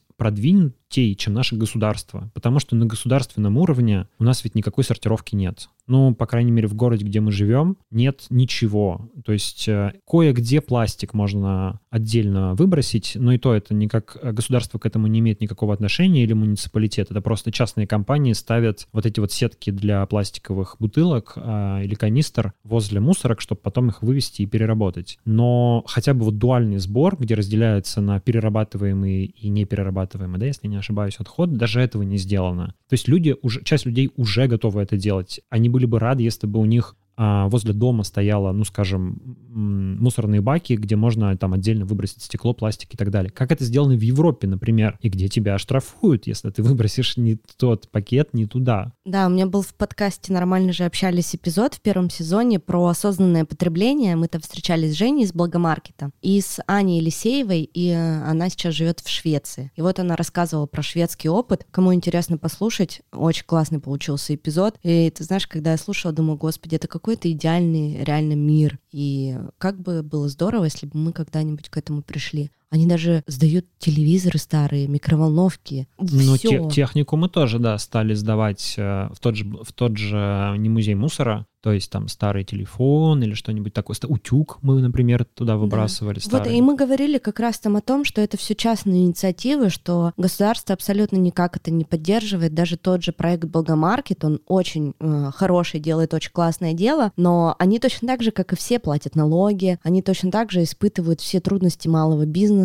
продвинутей, чем наше государство. Потому что на государственном уровне у нас ведь никакой сортировки нет ну, по крайней мере, в городе, где мы живем, нет ничего. То есть э, кое-где пластик можно отдельно выбросить, но и то это никак государство к этому не имеет никакого отношения или муниципалитет. Это просто частные компании ставят вот эти вот сетки для пластиковых бутылок а, или канистр возле мусорок, чтобы потом их вывести и переработать. Но хотя бы вот дуальный сбор, где разделяется на перерабатываемые и неперерабатываемые, да, если не ошибаюсь, отход, даже этого не сделано. То есть люди уже, часть людей уже готовы это делать. Они были бы рады, если бы у них возле дома стояло, ну, скажем, мусорные баки, где можно там отдельно выбросить стекло, пластик и так далее. Как это сделано в Европе, например, и где тебя оштрафуют, если ты выбросишь не тот пакет, не туда. Да, у меня был в подкасте «Нормально же общались» эпизод в первом сезоне про осознанное потребление. Мы там встречались с Женей из Благомаркета и с Аней Елисеевой, и э, она сейчас живет в Швеции. И вот она рассказывала про шведский опыт. Кому интересно послушать, очень классный получился эпизод. И ты знаешь, когда я слушала, думаю, господи, это как какой-то идеальный реально мир. И как бы было здорово, если бы мы когда-нибудь к этому пришли. Они даже сдают телевизоры старые, микроволновки. Ну, те, технику мы тоже, да, стали сдавать э, в тот же, в тот же не музей мусора, то есть там старый телефон или что-нибудь такое. Утюг мы, например, туда выбрасывали. Да. Вот, и мы говорили как раз там о том, что это все частные инициативы, что государство абсолютно никак это не поддерживает. Даже тот же проект Благомаркет, он очень э, хороший, делает очень классное дело, но они точно так же, как и все, платят налоги, они точно так же испытывают все трудности малого бизнеса.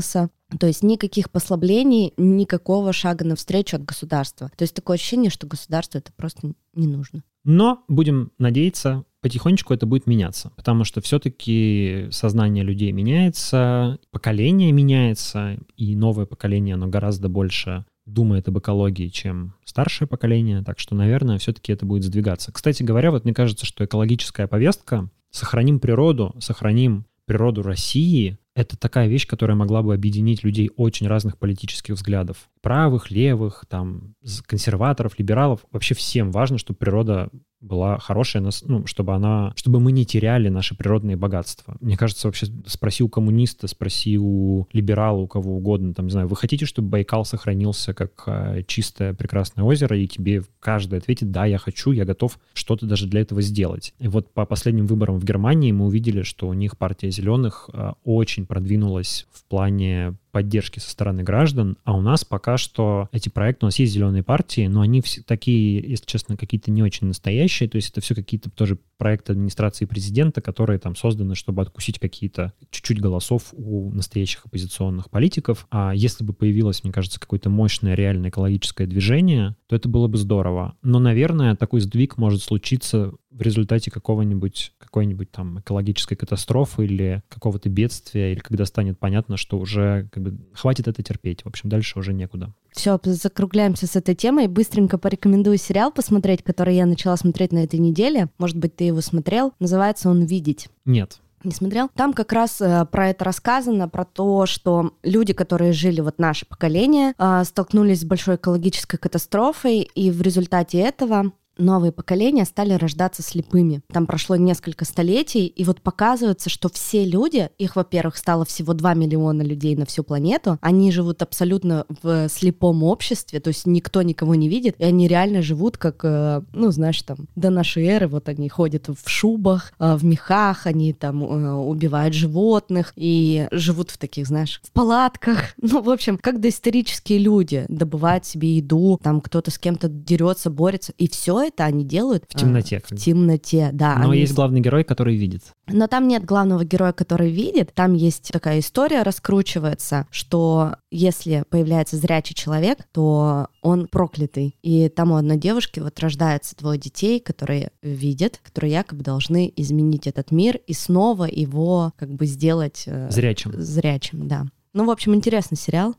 То есть никаких послаблений, никакого шага навстречу от государства. То есть такое ощущение, что государству это просто не нужно. Но будем надеяться, потихонечку это будет меняться, потому что все-таки сознание людей меняется, поколение меняется, и новое поколение, оно гораздо больше думает об экологии, чем старшее поколение, так что, наверное, все-таки это будет сдвигаться. Кстати говоря, вот мне кажется, что экологическая повестка «Сохраним природу, сохраним природу России» это такая вещь, которая могла бы объединить людей очень разных политических взглядов. Правых, левых, там, консерваторов, либералов. Вообще всем важно, чтобы природа была хорошая, ну, чтобы она, чтобы мы не теряли наши природные богатства. Мне кажется, вообще спроси у коммуниста, спроси у либерала, у кого угодно, там, не знаю, вы хотите, чтобы Байкал сохранился как э, чистое прекрасное озеро, и тебе каждый ответит, да, я хочу, я готов что-то даже для этого сделать. И вот по последним выборам в Германии мы увидели, что у них партия зеленых э, очень продвинулась в плане поддержки со стороны граждан, а у нас пока что эти проекты, у нас есть зеленые партии, но они все такие, если честно, какие-то не очень настоящие, то есть это все какие-то тоже проекты администрации президента, которые там созданы, чтобы откусить какие-то чуть-чуть голосов у настоящих оппозиционных политиков. А если бы появилось, мне кажется, какое-то мощное реальное экологическое движение, то это было бы здорово. Но, наверное, такой сдвиг может случиться в результате какого-нибудь какой-нибудь там экологической катастрофы или какого-то бедствия, или когда станет понятно, что уже как бы хватит это терпеть. В общем, дальше уже некуда. Все, закругляемся с этой темой. Быстренько порекомендую сериал посмотреть, который я начала смотреть на этой неделе. Может быть, ты его смотрел. Называется он «Видеть». Нет не смотрел. Там как раз э, про это рассказано, про то, что люди, которые жили, вот наше поколение, э, столкнулись с большой экологической катастрофой, и в результате этого новые поколения стали рождаться слепыми. Там прошло несколько столетий, и вот показывается, что все люди, их, во-первых, стало всего 2 миллиона людей на всю планету, они живут абсолютно в слепом обществе, то есть никто никого не видит, и они реально живут как, э, ну, знаешь, там, до нашей эры, вот они ходят в шубах, э, в мехах, они там э, убивают животных и живут в таких, знаешь, в палатках. Ну, в общем, как доисторические люди добывают себе еду, там кто-то с кем-то дерется, борется, и все это они делают в темноте. В темноте, да. Но они... есть главный герой, который видит. Но там нет главного героя, который видит. Там есть такая история, раскручивается, что если появляется зрячий человек, то он проклятый. И там у одной девушки вот рождается двое детей, которые видят, которые якобы должны изменить этот мир и снова его как бы сделать... Э, зрячим. Зрячим, да. Ну, в общем, интересный сериал.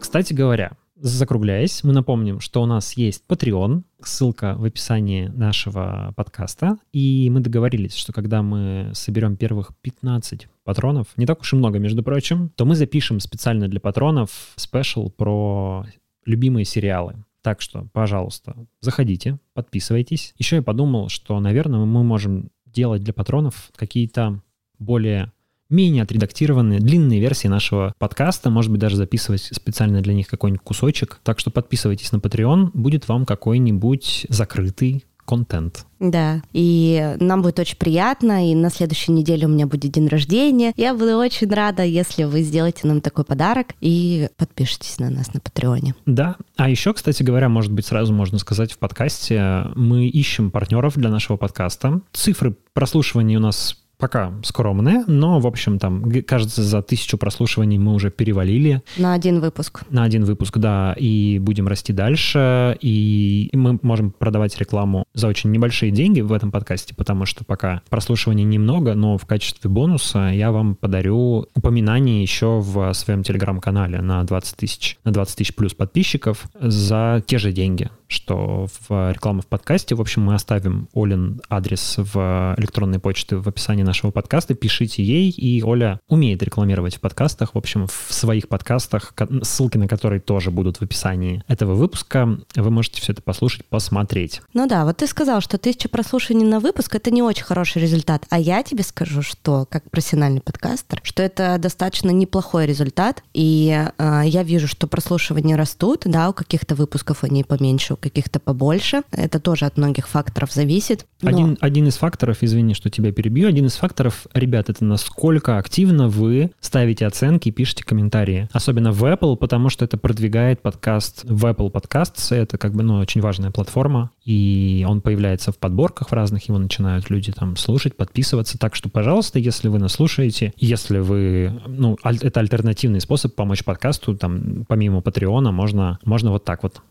Кстати говоря, закругляясь, мы напомним, что у нас есть Patreon, ссылка в описании нашего подкаста, и мы договорились, что когда мы соберем первых 15 патронов, не так уж и много, между прочим, то мы запишем специально для патронов спешл про любимые сериалы. Так что, пожалуйста, заходите, подписывайтесь. Еще я подумал, что, наверное, мы можем делать для патронов какие-то более менее отредактированные, длинные версии нашего подкаста, может быть, даже записывать специально для них какой-нибудь кусочек. Так что подписывайтесь на Patreon, будет вам какой-нибудь закрытый контент. Да, и нам будет очень приятно, и на следующей неделе у меня будет день рождения. Я буду очень рада, если вы сделаете нам такой подарок и подпишитесь на нас на Патреоне. Да, а еще, кстати говоря, может быть, сразу можно сказать в подкасте, мы ищем партнеров для нашего подкаста. Цифры прослушивания у нас пока скромные, но, в общем, там, кажется, за тысячу прослушиваний мы уже перевалили. На один выпуск. На один выпуск, да, и будем расти дальше, и мы можем продавать рекламу за очень небольшие деньги в этом подкасте, потому что пока прослушиваний немного, но в качестве бонуса я вам подарю упоминание еще в своем телеграм-канале на 20 тысяч, на 20 тысяч плюс подписчиков за те же деньги что в реклама в подкасте. В общем, мы оставим Олин адрес в электронной почте в описании нашего подкаста. Пишите ей, и Оля умеет рекламировать в подкастах. В общем, в своих подкастах, ссылки на которые тоже будут в описании этого выпуска. Вы можете все это послушать, посмотреть. Ну да, вот ты сказал, что тысяча прослушаний на выпуск — это не очень хороший результат. А я тебе скажу, что как профессиональный подкастер, что это достаточно неплохой результат. И э, я вижу, что прослушивания растут, да, у каких-то выпусков они поменьше, каких-то побольше. Это тоже от многих факторов зависит. Но... Один, один из факторов, извини, что тебя перебью, один из факторов, ребят, это насколько активно вы ставите оценки и пишете комментарии. Особенно в Apple, потому что это продвигает подкаст в Apple Podcasts. Это как бы, ну, очень важная платформа. И он появляется в подборках в разных, его начинают люди там слушать, подписываться. Так что, пожалуйста, если вы нас слушаете, если вы, ну, аль- это альтернативный способ помочь подкасту, там, помимо Патреона, можно, можно вот так вот.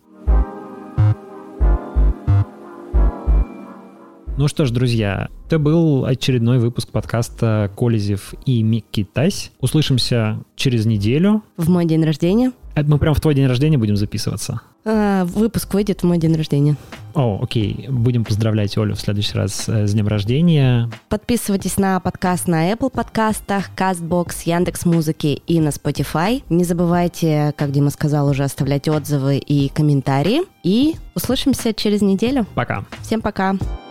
Ну что ж, друзья, это был очередной выпуск подкаста «Колезев и Микки Тась». Услышимся через неделю. В мой день рождения. Мы прям в твой день рождения будем записываться? А, выпуск выйдет в мой день рождения. О, окей. Будем поздравлять Олю в следующий раз э, с днем рождения. Подписывайтесь на подкаст на Apple подкастах, CastBox, Яндекс Музыки и на Spotify. Не забывайте, как Дима сказал, уже оставлять отзывы и комментарии. И услышимся через неделю. Пока. Всем пока. Пока.